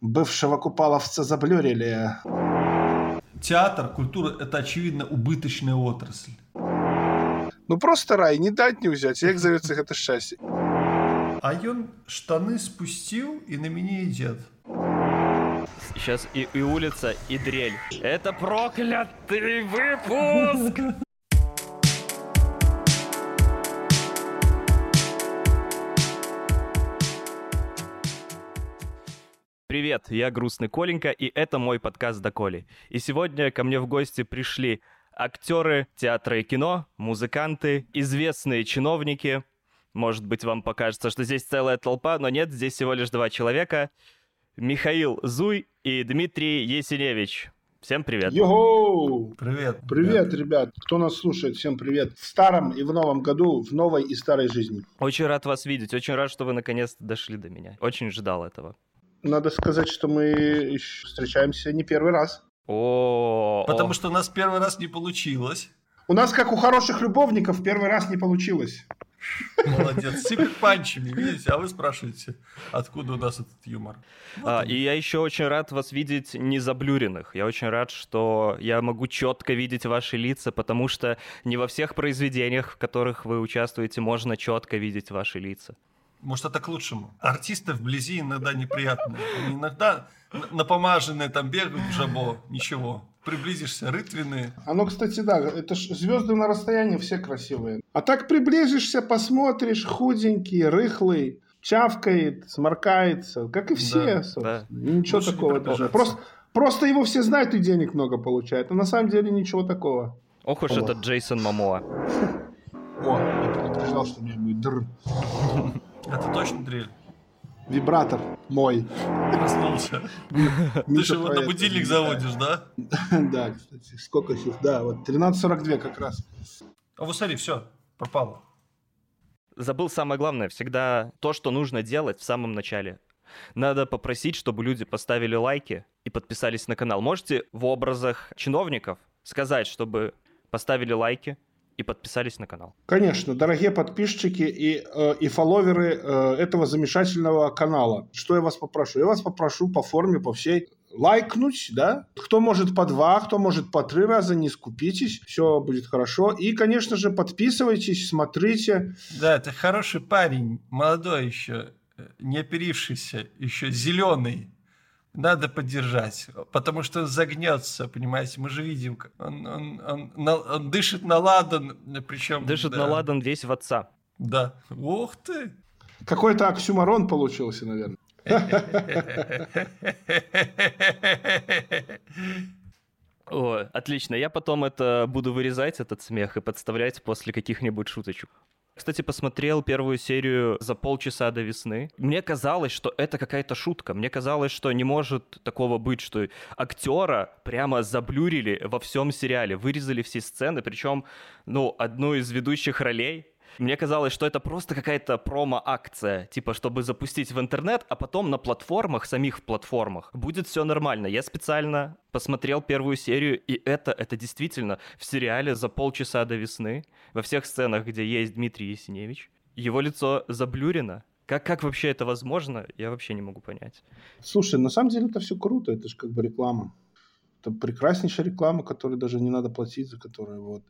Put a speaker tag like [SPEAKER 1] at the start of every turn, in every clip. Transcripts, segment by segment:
[SPEAKER 1] бывшего купаловца заблюрили.
[SPEAKER 2] Театр, культура – это, очевидно, убыточная отрасль.
[SPEAKER 1] Ну просто рай, не дать не взять, як зовется это счастье.
[SPEAKER 2] А ён штаны спустил и на меня идет.
[SPEAKER 3] Сейчас и, и улица, и дрель. Это проклятый выпуск! Привет, я Грустный Коленька, и это мой подкаст «До Коли». И сегодня ко мне в гости пришли актеры театра и кино, музыканты, известные чиновники. Может быть, вам покажется, что здесь целая толпа, но нет, здесь всего лишь два человека. Михаил Зуй и Дмитрий Есеневич. Всем привет.
[SPEAKER 1] Йоу!
[SPEAKER 2] Привет.
[SPEAKER 1] Привет, ребят. Кто нас слушает, всем привет. В старом и в новом году, в новой и старой жизни.
[SPEAKER 3] Очень рад вас видеть, очень рад, что вы наконец-то дошли до меня. Очень ждал этого.
[SPEAKER 1] Надо сказать, что мы встречаемся не первый раз.
[SPEAKER 3] О,
[SPEAKER 2] Потому что у нас первый раз не получилось.
[SPEAKER 1] У нас, как у хороших любовников, первый раз не получилось.
[SPEAKER 2] Молодец. Сыпет панчами, видите? А вы спрашиваете, откуда у нас этот юмор.
[SPEAKER 3] А, и я еще очень рад вас видеть не заблюренных. Я очень рад, что я могу четко видеть ваши лица, потому что не во всех произведениях, в которых вы участвуете, можно четко видеть ваши лица.
[SPEAKER 2] Может, это к лучшему. Артисты вблизи иногда неприятные. Они иногда напомаженные там бегают в жабо, ничего. Приблизишься, рытвенные.
[SPEAKER 1] Оно, кстати, да, это ж звезды на расстоянии все красивые. А так приблизишься, посмотришь, худенький, рыхлый, чавкает, сморкается, как и все,
[SPEAKER 3] Да,
[SPEAKER 1] собственно.
[SPEAKER 3] да.
[SPEAKER 1] Ничего
[SPEAKER 2] Лучше
[SPEAKER 1] такого тоже.
[SPEAKER 2] приближаться.
[SPEAKER 1] Просто, просто его все знают и денег много получают. А на самом деле ничего такого.
[SPEAKER 3] Ох уж
[SPEAKER 1] О.
[SPEAKER 3] этот Джейсон Мамоа.
[SPEAKER 1] О, я предупреждал, что у меня будет др.
[SPEAKER 2] Это точно дрель.
[SPEAKER 1] Вибратор мой.
[SPEAKER 2] Проснулся. Ты же его на будильник заводишь, да?
[SPEAKER 1] Да, кстати, сколько сейчас? Да, вот 13.42 как раз.
[SPEAKER 2] А вот смотри, все, пропало.
[SPEAKER 3] Забыл самое главное, всегда то, что нужно делать в самом начале. Надо попросить, чтобы люди поставили лайки и подписались на канал. Можете в образах чиновников сказать, чтобы поставили лайки и подписались на канал.
[SPEAKER 1] Конечно, дорогие подписчики и, э, и фолловеры э, этого замечательного канала. Что я вас попрошу? Я вас попрошу по форме, по всей лайкнуть, да? Кто может по два, кто может по три раза, не скупитесь, все будет хорошо. И, конечно же, подписывайтесь, смотрите.
[SPEAKER 2] Да, это хороший парень, молодой еще, э, не оперившийся, еще зеленый. Надо поддержать, потому что он загнется, понимаете, мы же видим, как он, он- он на- он дышит на ладан, причем...
[SPEAKER 3] Дышит на ладан весь в отца.
[SPEAKER 2] Да. Ух ты!
[SPEAKER 1] Какой-то оксюмарон получился, наверное.
[SPEAKER 3] О, отлично. Я потом это буду вырезать, этот смех, и подставлять после каких-нибудь шуточек. Кстати, посмотрел первую серию за полчаса до весны. Мне казалось, что это какая-то шутка. Мне казалось, что не может такого быть, что актера прямо заблюрили во всем сериале, вырезали все сцены, причем, ну, одну из ведущих ролей мне казалось, что это просто какая-то промо-акция, типа, чтобы запустить в интернет, а потом на платформах, самих платформах, будет все нормально. Я специально посмотрел первую серию, и это, это действительно в сериале за полчаса до весны, во всех сценах, где есть Дмитрий Есеневич, его лицо заблюрено. Как, как вообще это возможно, я вообще не могу понять.
[SPEAKER 1] Слушай, на самом деле это все круто, это же как бы реклама. Это прекраснейшая реклама, которой даже не надо платить, за которую вот.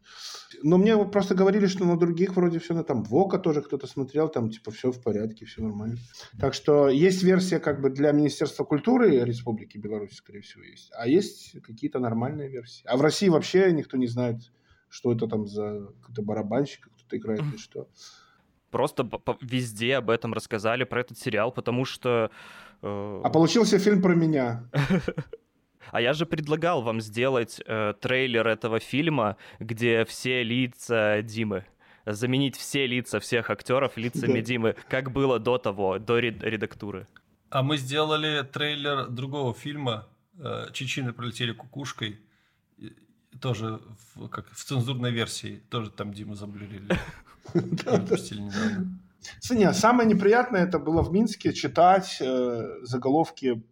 [SPEAKER 1] Но мне просто говорили, что на других вроде все, на там Вока тоже кто-то смотрел, там типа все в порядке, все нормально. Так что есть версия как бы для Министерства культуры Республики Беларусь, скорее всего, есть. А есть какие-то нормальные версии. А в России вообще никто не знает, что это там за какой-то барабанщик, кто-то играет или что.
[SPEAKER 3] Просто везде об этом рассказали, про этот сериал, потому что... э,
[SPEAKER 1] А получился фильм про меня.
[SPEAKER 3] А я же предлагал вам сделать э, трейлер этого фильма, где все лица Димы. Заменить все лица всех актеров лицами
[SPEAKER 1] Да.
[SPEAKER 3] Димы, как было до того, до ред- редактуры.
[SPEAKER 2] А мы сделали трейлер другого фильма э, «Чечины пролетели кукушкой». Тоже в, как, в цензурной версии. Тоже там Дима заблюрили.
[SPEAKER 1] Не, самое неприятное это было в Минске читать э, заголовки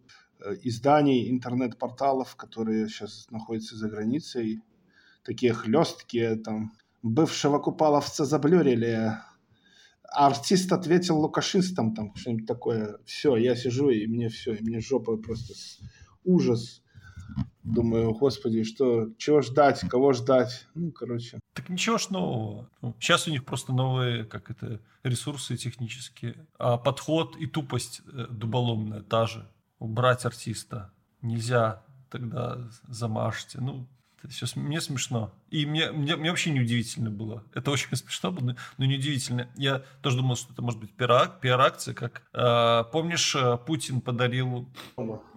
[SPEAKER 1] изданий, интернет-порталов, которые сейчас находятся за границей. Такие хлесткие, там, бывшего купаловца заблюрили, артист ответил лукашистам там что-нибудь такое. Все, я сижу, и мне все, и мне жопа просто ужас. Думаю, господи, что, чего ждать, кого ждать? Ну, короче.
[SPEAKER 2] Так ничего ж нового. Сейчас ну, у них просто новые, как это, ресурсы технические. А подход и тупость э, дуболомная та же. Убрать артиста нельзя, тогда замажьте. Ну, Сейчас мне смешно. И мне, мне, мне вообще неудивительно было. Это очень смешно было, но неудивительно. Я тоже думал, что это может быть пиар-акция. Как, э, помнишь, э, Путин подарил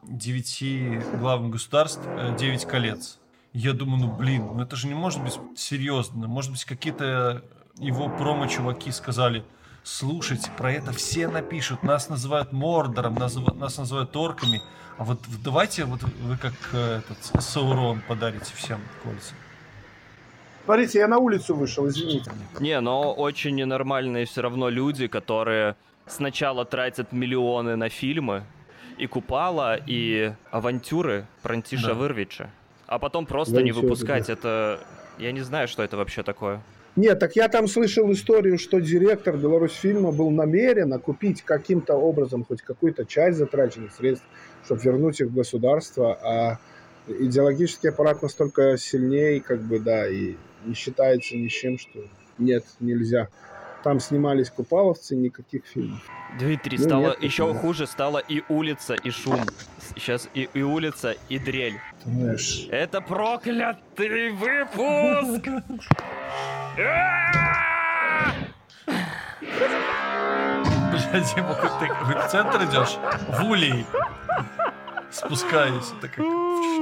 [SPEAKER 2] девяти главам государств э, девять колец. Я думаю, ну блин, ну это же не может быть серьезно. Может быть, какие-то его промо-чуваки сказали, слушайте, про это все напишут, нас называют Мордором, нас, нас называют орками, а вот давайте вот вы как э, этот Саурон подарите всем кольца.
[SPEAKER 1] Смотрите, я на улицу вышел, извините.
[SPEAKER 3] Не, но очень ненормальные все равно люди, которые сначала тратят миллионы на фильмы, и Купала, и авантюры Прантиша да. Вырвича, а потом просто Авантюры, не выпускать да. это... Я не знаю, что это вообще такое.
[SPEAKER 1] Нет, так я там слышал историю, что директор Беларусьфильма был намерен купить каким-то образом хоть какую-то часть затраченных средств, чтобы вернуть их в государство, а идеологический аппарат настолько сильнее, как бы, да, и не считается ни чем, что нет, нельзя. Там снимались купаловцы, никаких фильмов.
[SPEAKER 3] Дмитрий, ну, стало нет, еще нет. хуже, стала и улица, и шум. Сейчас и, и улица, и дрель. Знаешь. Это проклятый выпуск!
[SPEAKER 2] Бля, Дима, ты в центр идешь? В улей. Спускаюсь. Это как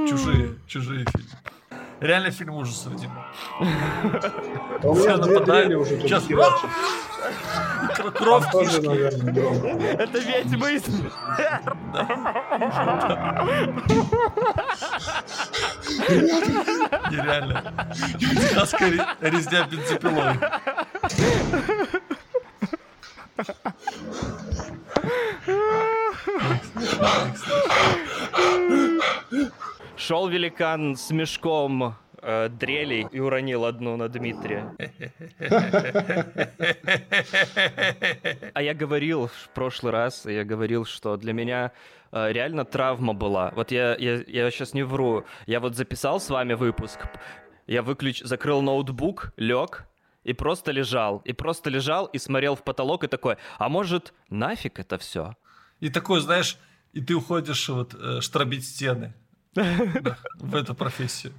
[SPEAKER 2] чужие, чужие фильмы. Реально фильм ужасов, Дима. Все нападают. Сейчас. Кровь
[SPEAKER 3] Это ведьма из
[SPEAKER 2] Нереально. Техасская резня бензопилой.
[SPEAKER 3] Шел великан с мешком э, дрелей и уронил одну на Дмитрия. А я говорил в прошлый раз, я говорил, что для меня э, реально травма была. Вот я, я, я сейчас не вру. Я вот записал с вами выпуск, я выключ... закрыл ноутбук, лег, и просто лежал. И просто лежал и смотрел в потолок и такой, а может, нафиг это все?
[SPEAKER 2] И такой, знаешь, и ты уходишь вот э, штробить стены в эту профессию.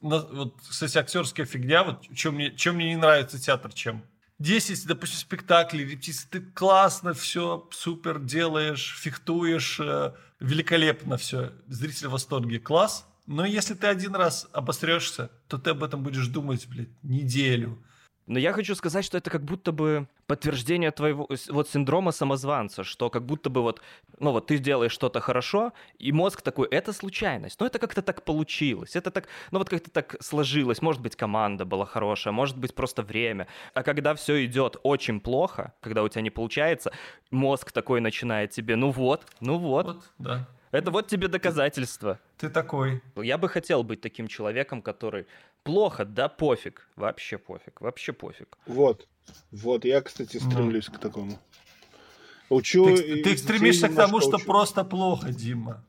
[SPEAKER 2] Вот, кстати, актерская фигня, вот чем мне, чем мне не нравится театр, чем. 10, допустим, спектаклей, репетиции, ты классно все, супер делаешь, фехтуешь, э, великолепно все, зритель в восторге, класс. Но если ты один раз обосрешься, то ты об этом будешь думать, блядь, неделю.
[SPEAKER 3] Но я хочу сказать, что это как будто бы подтверждение твоего вот синдрома самозванца, что как будто бы вот, ну вот ты делаешь что-то хорошо, и мозг такой, это случайность, но это как-то так получилось, это так, ну вот как-то так сложилось, может быть команда была хорошая, может быть просто время, а когда все идет очень плохо, когда у тебя не получается, мозг такой начинает тебе, ну вот, ну вот, вот
[SPEAKER 2] да.
[SPEAKER 3] Это вот тебе доказательство.
[SPEAKER 2] Ты такой.
[SPEAKER 3] Я бы хотел быть таким человеком, который плохо, да пофиг, вообще пофиг, вообще пофиг.
[SPEAKER 1] Вот, вот, я, кстати, стремлюсь ну. к такому. Учу
[SPEAKER 2] ты, ты стремишься к тому, что просто плохо, Дима.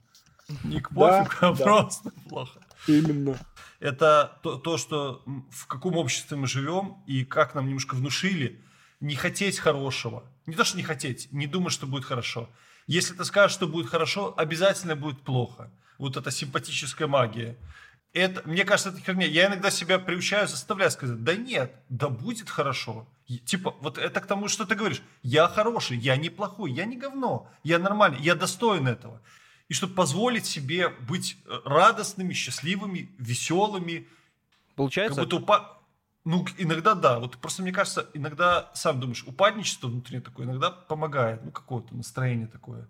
[SPEAKER 2] Не к пофигу, да, а да. просто плохо.
[SPEAKER 1] Именно.
[SPEAKER 2] Это то, то, что в каком обществе мы живем и как нам немножко внушили не хотеть хорошего. Не то, что не хотеть, не думать, что будет хорошо. Если ты скажешь, что будет хорошо, обязательно будет плохо. Вот эта симпатическая магия. Это, мне кажется, это херня. Я иногда себя приучаю, заставляю сказать, да нет, да будет хорошо. Типа, вот это к тому, что ты говоришь. Я хороший, я не плохой, я не говно, я нормальный, я достоин этого. И чтобы позволить себе быть э, радостными, счастливыми, веселыми.
[SPEAKER 3] Получается?
[SPEAKER 2] Как будто упа... Ну, иногда да. Вот просто мне кажется, иногда, сам думаешь, упадничество внутри такое иногда помогает. Ну, какое-то настроение такое.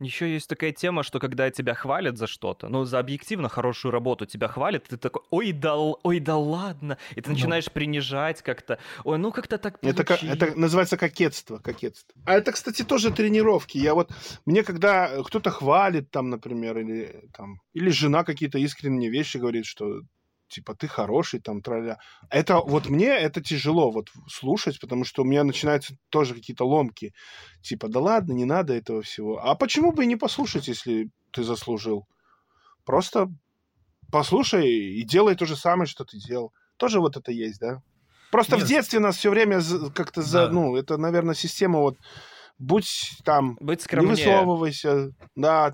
[SPEAKER 3] Еще есть такая тема, что когда тебя хвалят за что-то, ну, за объективно хорошую работу тебя хвалят, ты такой, ой, да, ой, да ладно, и ты ну. начинаешь ну. принижать как-то, ой, ну как-то так
[SPEAKER 1] это, это называется кокетство, кокетство. А это, кстати, тоже тренировки. Я вот, мне когда кто-то хвалит там, например, или там, или жена какие-то искренние вещи говорит, что типа, ты хороший, там, траля. Это вот мне это тяжело вот слушать, потому что у меня начинаются тоже какие-то ломки. Типа, да ладно, не надо этого всего. А почему бы и не послушать, если ты заслужил? Просто послушай и делай то же самое, что ты делал. Тоже вот это есть, да? Просто Нет. в детстве нас все время как-то за, да. ну, это, наверное, система вот будь там,
[SPEAKER 3] Быть скромнее.
[SPEAKER 1] не высовывайся, да,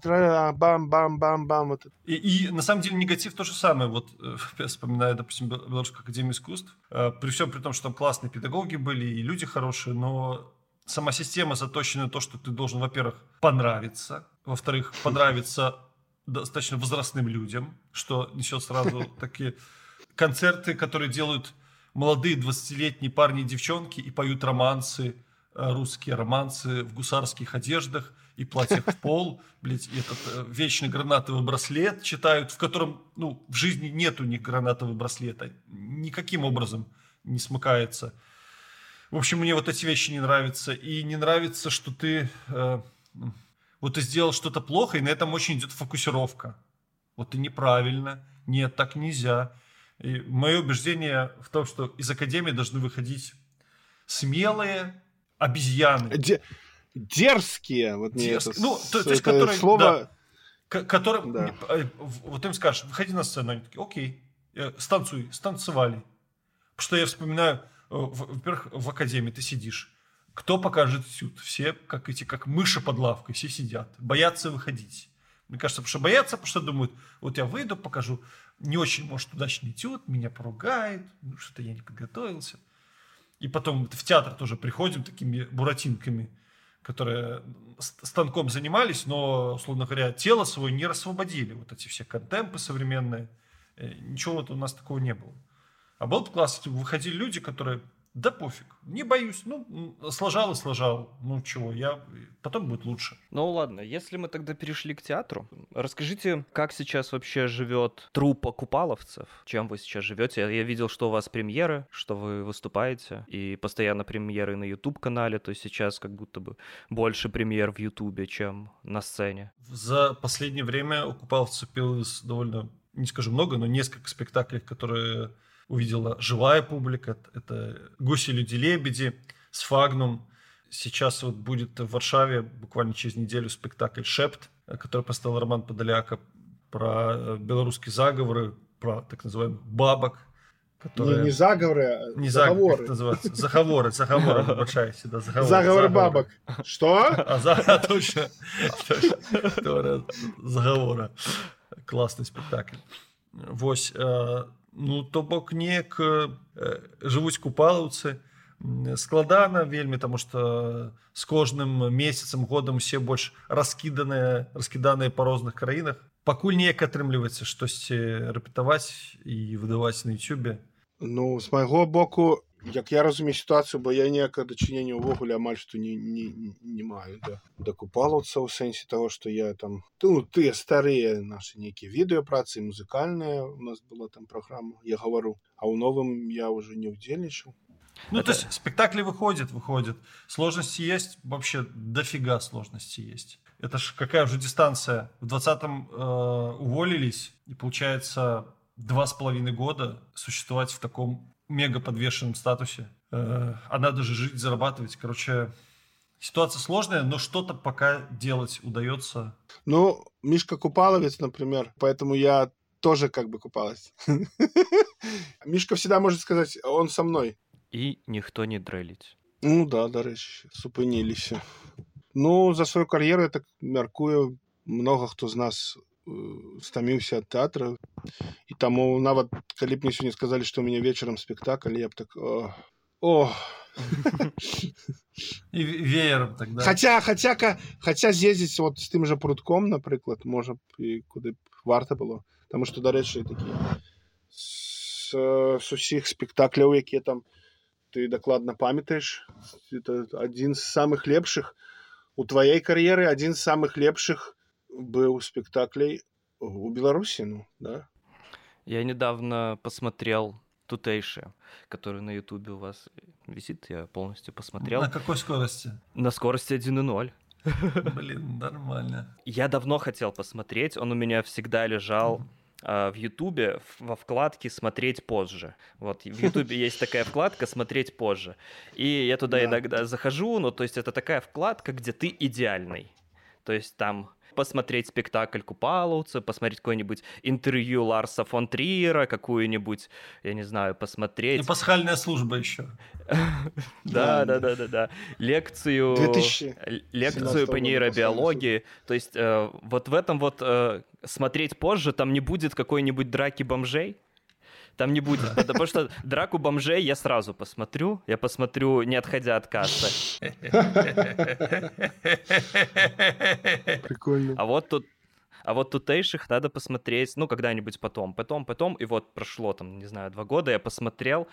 [SPEAKER 1] бам-бам-бам-бам. Вот.
[SPEAKER 2] И, и на самом деле негатив то же самое. Вот э, я вспоминаю, допустим, Белорусскую академию искусств, э, при всем при том, что там классные педагоги были и люди хорошие, но сама система заточена на то, что ты должен, во-первых, понравиться, во-вторых, понравиться достаточно возрастным людям, что несет сразу такие концерты, которые делают молодые 20-летние парни и девчонки и поют романсы, русские романсы в гусарских одеждах и платьях в пол, блядь, и этот э, вечный гранатовый браслет читают, в котором, ну, в жизни нету ни гранатового браслета, никаким образом не смыкается. В общем, мне вот эти вещи не нравятся. И не нравится, что ты... Э, вот ты сделал что-то плохо, и на этом очень идет фокусировка. Вот ты неправильно. Нет, так нельзя. И мое убеждение в том, что из Академии должны выходить смелые обезьяны.
[SPEAKER 1] Де- дерзкие. Вот
[SPEAKER 2] Дерз... это, ну, то, то есть, которые, слово... да, которым, да. Э, вот им скажешь, выходи на сцену, они такие, окей, э, станцуй, станцевали. Потому что я вспоминаю, э, во-первых, в Академии ты сидишь, кто покажет сюд? Все, как эти, как мыши под лавкой, все сидят, боятся выходить. Мне кажется, потому что боятся, потому что думают, вот я выйду, покажу не очень, может, удачный этюд, меня поругает, ну, что-то я не подготовился. И потом в театр тоже приходим такими буратинками, которые станком занимались, но, условно говоря, тело свое не рассвободили. Вот эти все контемпы современные. Э, ничего вот у нас такого не было. А был бы класс, выходили люди, которые да пофиг, не боюсь. Ну, сложал и сложал. Ну, чего, я... Потом будет лучше.
[SPEAKER 3] Ну, ладно, если мы тогда перешли к театру, расскажите, как сейчас вообще живет труппа купаловцев? Чем вы сейчас живете? Я видел, что у вас премьеры, что вы выступаете, и постоянно премьеры на YouTube-канале, то есть сейчас как будто бы больше премьер в YouTube, чем на сцене.
[SPEAKER 2] За последнее время у купаловцев появилось довольно, не скажу много, но несколько спектаклей, которые увидела живая публика. Это «Гуси, люди, лебеди» с Фагнум. Сейчас вот будет в Варшаве буквально через неделю спектакль «Шепт», который поставил Роман Подоляка про э, белорусские заговоры, про так называемых бабок,
[SPEAKER 1] которые... Не, не заговоры, а
[SPEAKER 2] не заговоры. Как называется? Заговоры, заговоры, обращайся, да,
[SPEAKER 1] заговоры. Заговоры бабок. Что?
[SPEAKER 2] А, за, а точно. Заговоры. Классный спектакль. Вось, э, ну то бок неяк э, жывуць купалаўцы. Складана вельмі таму что з кожным месяцам годам усе больш раскіданыя раскіданыя па розных краінах. Пакуль неяк атрымліваецца штосьці рэпетаваць і выдаваць на ютюбе
[SPEAKER 1] ну з майго боку як я разумею сітуацыю бо я неяка дачынення ўвогуле амаль што не, не, не маю да дакупалаўца ў сэнсе того что я там ну тыя старыя наши нейкія відэапрацы музыкальная у нас была там праграма я гавару а ў новым я уже не удзельнічаў
[SPEAKER 2] ну Это... то есть спектакли выходят выходят сложности есть вообще дофига сложности есть это ж какая уже дистанция в двадцатом э, уволились и получается два с половиной года существовать в таком мега подвешенном статусе. Э, а надо же жить, зарабатывать. Короче, ситуация сложная, но что-то пока делать удается.
[SPEAKER 1] Ну, Мишка Купаловец, например, поэтому я тоже как бы купалась. Мишка всегда может сказать, он со мной.
[SPEAKER 3] И никто не дрелить.
[SPEAKER 1] Ну да, до речі, супинілися. Ну, за свою кар'єру, я так мяркую, много хто з нас стаміўся ад тэатра і таму нават калі б мне сёння сказалі што у мяне вечарам спектакль я б так о, о.
[SPEAKER 2] і веером тогда
[SPEAKER 1] хаця хацяка хаця з'ездзіць вот з тым жа прутком напрыклад можа б і куды б варта было Таму што дарэчы такі з, з усіх спектакляў якія там ты дакладна памятаеш это адзін з самых лепшых у тваей кар'еры адзін з самых лепшых был спектаклей у Беларуси, ну, да.
[SPEAKER 3] Я недавно посмотрел тутейшие, который на Ютубе у вас висит, я полностью посмотрел.
[SPEAKER 2] На какой скорости?
[SPEAKER 3] На скорости 1.0.
[SPEAKER 2] Блин, нормально.
[SPEAKER 3] Я давно хотел посмотреть, он у меня всегда лежал а, в Ютубе во вкладке «Смотреть позже». Вот, в Ютубе есть такая вкладка «Смотреть позже». И я туда иногда захожу, ну, то есть это такая вкладка, где ты идеальный. То есть там посмотреть спектакль Купаловца, посмотреть какое-нибудь интервью Ларса фон Триера, какую-нибудь, я не знаю, посмотреть... И
[SPEAKER 2] пасхальная служба еще.
[SPEAKER 3] Да, да, да, да, да. Лекцию... Лекцию по нейробиологии. То есть э, вот в этом вот э, смотреть позже там не будет какой-нибудь драки бомжей, там не будет, потому что драку бомжей я сразу посмотрю, я посмотрю, не отходя от кассы.
[SPEAKER 1] Прикольно.
[SPEAKER 3] А вот тут а вот тутейших надо посмотреть, ну, когда-нибудь потом, потом, потом, и вот прошло там, не знаю, два года, я посмотрел,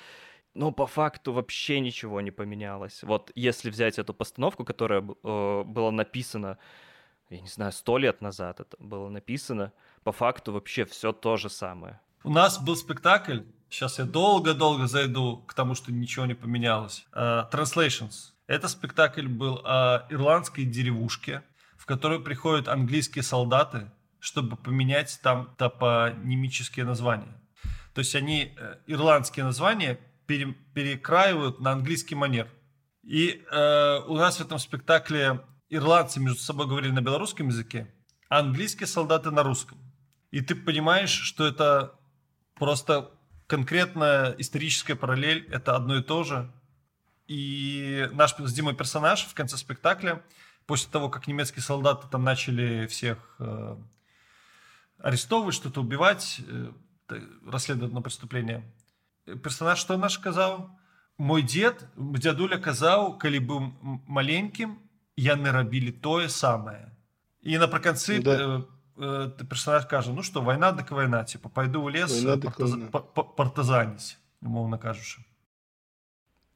[SPEAKER 3] но по факту вообще ничего не поменялось. Вот если взять эту постановку, которая э, была написана, я не знаю, сто лет назад это было написано, по факту вообще все то же самое.
[SPEAKER 2] У нас был спектакль, сейчас я долго-долго зайду к тому, что ничего не поменялось. Uh, Translations. Это спектакль был о ирландской деревушке, в которую приходят английские солдаты, чтобы поменять там топонимические названия. То есть они э, ирландские названия пере, перекраивают на английский манер. И э, у нас в этом спектакле ирландцы между собой говорили на белорусском языке, а английские солдаты на русском. И ты понимаешь, что это Просто конкретная историческая параллель – это одно и то же. И наш с Димой персонаж в конце спектакля, после того, как немецкие солдаты там начали всех э, арестовывать, что-то убивать, э, расследовать на преступление, персонаж что наш сказал? Мой дед, дядуля казаў, калі быў маленьким, яны рабілі тое самае. І напрыканцы да. Э, э, персонаж каже ну что война дык война типа пойду в лес партаз... партазанить умовно кажучи.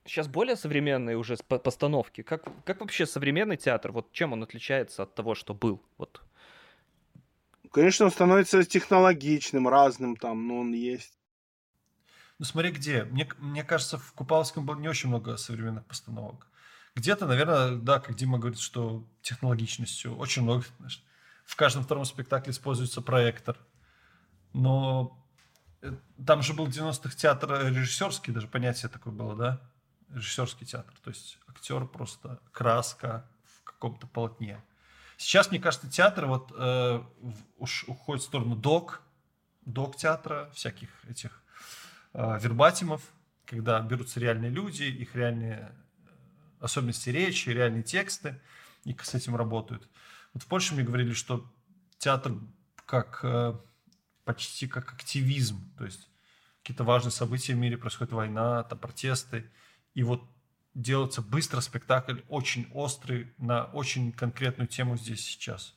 [SPEAKER 3] Сейчас более современные уже постановки. Как как вообще современный театр вот чем он отличается от того что был? Вот.
[SPEAKER 1] Конечно он становится технологичным разным там но он есть.
[SPEAKER 2] Ну смотри где. Мне мне кажется в купаловском было не очень много современных постановок. Где-то наверное да как дима говорит что технологичностью очень много знаешь, в каждом втором спектакле используется проектор. Но э, там же был 90-х театр режиссерский, даже понятие такое было, да? Режиссерский театр. То есть актер просто краска в каком-то полотне. Сейчас, мне кажется, театр вот э, уж уходит в сторону док, док театра, всяких этих э, вербатимов, когда берутся реальные люди, их реальные э, особенности речи, реальные тексты, и с этим работают. Вот в Польше мне говорили, что театр как э, почти как активизм, то есть какие-то важные события в мире, происходит война, там протесты, и вот делается быстро спектакль, очень острый, на очень конкретную тему здесь сейчас.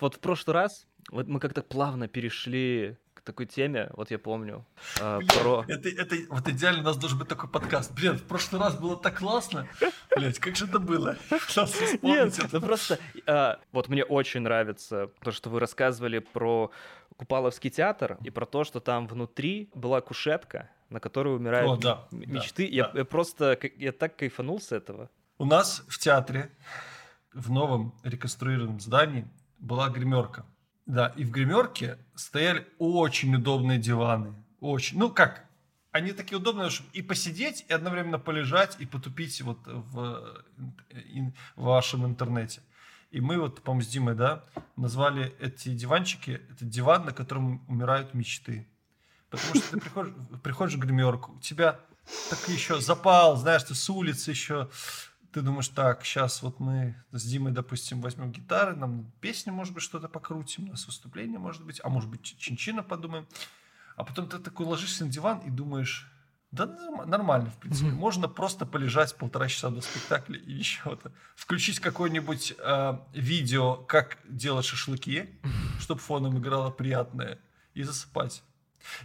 [SPEAKER 3] Вот в прошлый раз вот мы как-то плавно перешли такой теме, вот я помню,
[SPEAKER 2] э, про... Это, это, вот идеально у нас должен быть такой подкаст. Блин, в прошлый раз было так классно. Блять, как же это было?
[SPEAKER 3] Нет, ну просто... Э, вот мне очень нравится то, что вы рассказывали про Купаловский театр и про то, что там внутри была кушетка, на которой умирают О, да, мечты. Да, я, да. я просто... Я так кайфанул с этого.
[SPEAKER 2] У нас в театре, в новом реконструированном здании, была гримерка. Да, и в гримерке стояли очень удобные диваны. Очень. Ну, как? Они такие удобные, чтобы и посидеть, и одновременно полежать, и потупить вот в, в вашем интернете. И мы вот, по-моему, с Димой, да, назвали эти диванчики, это диван, на котором умирают мечты. Потому что ты приходишь, приходишь в гримерку, у тебя так еще запал, знаешь, ты с улицы еще ты думаешь, так, сейчас вот мы с Димой, допустим, возьмем гитары, нам песню, может быть, что-то покрутим, у нас выступление, может быть, а может быть, чинчина подумаем. А потом ты такой ложишься на диван и думаешь, да нормально, в принципе. Mm-hmm. Можно просто полежать полтора часа до спектакля и еще то Включить какое-нибудь э, видео, как делать шашлыки, чтобы фоном играло приятное, и засыпать.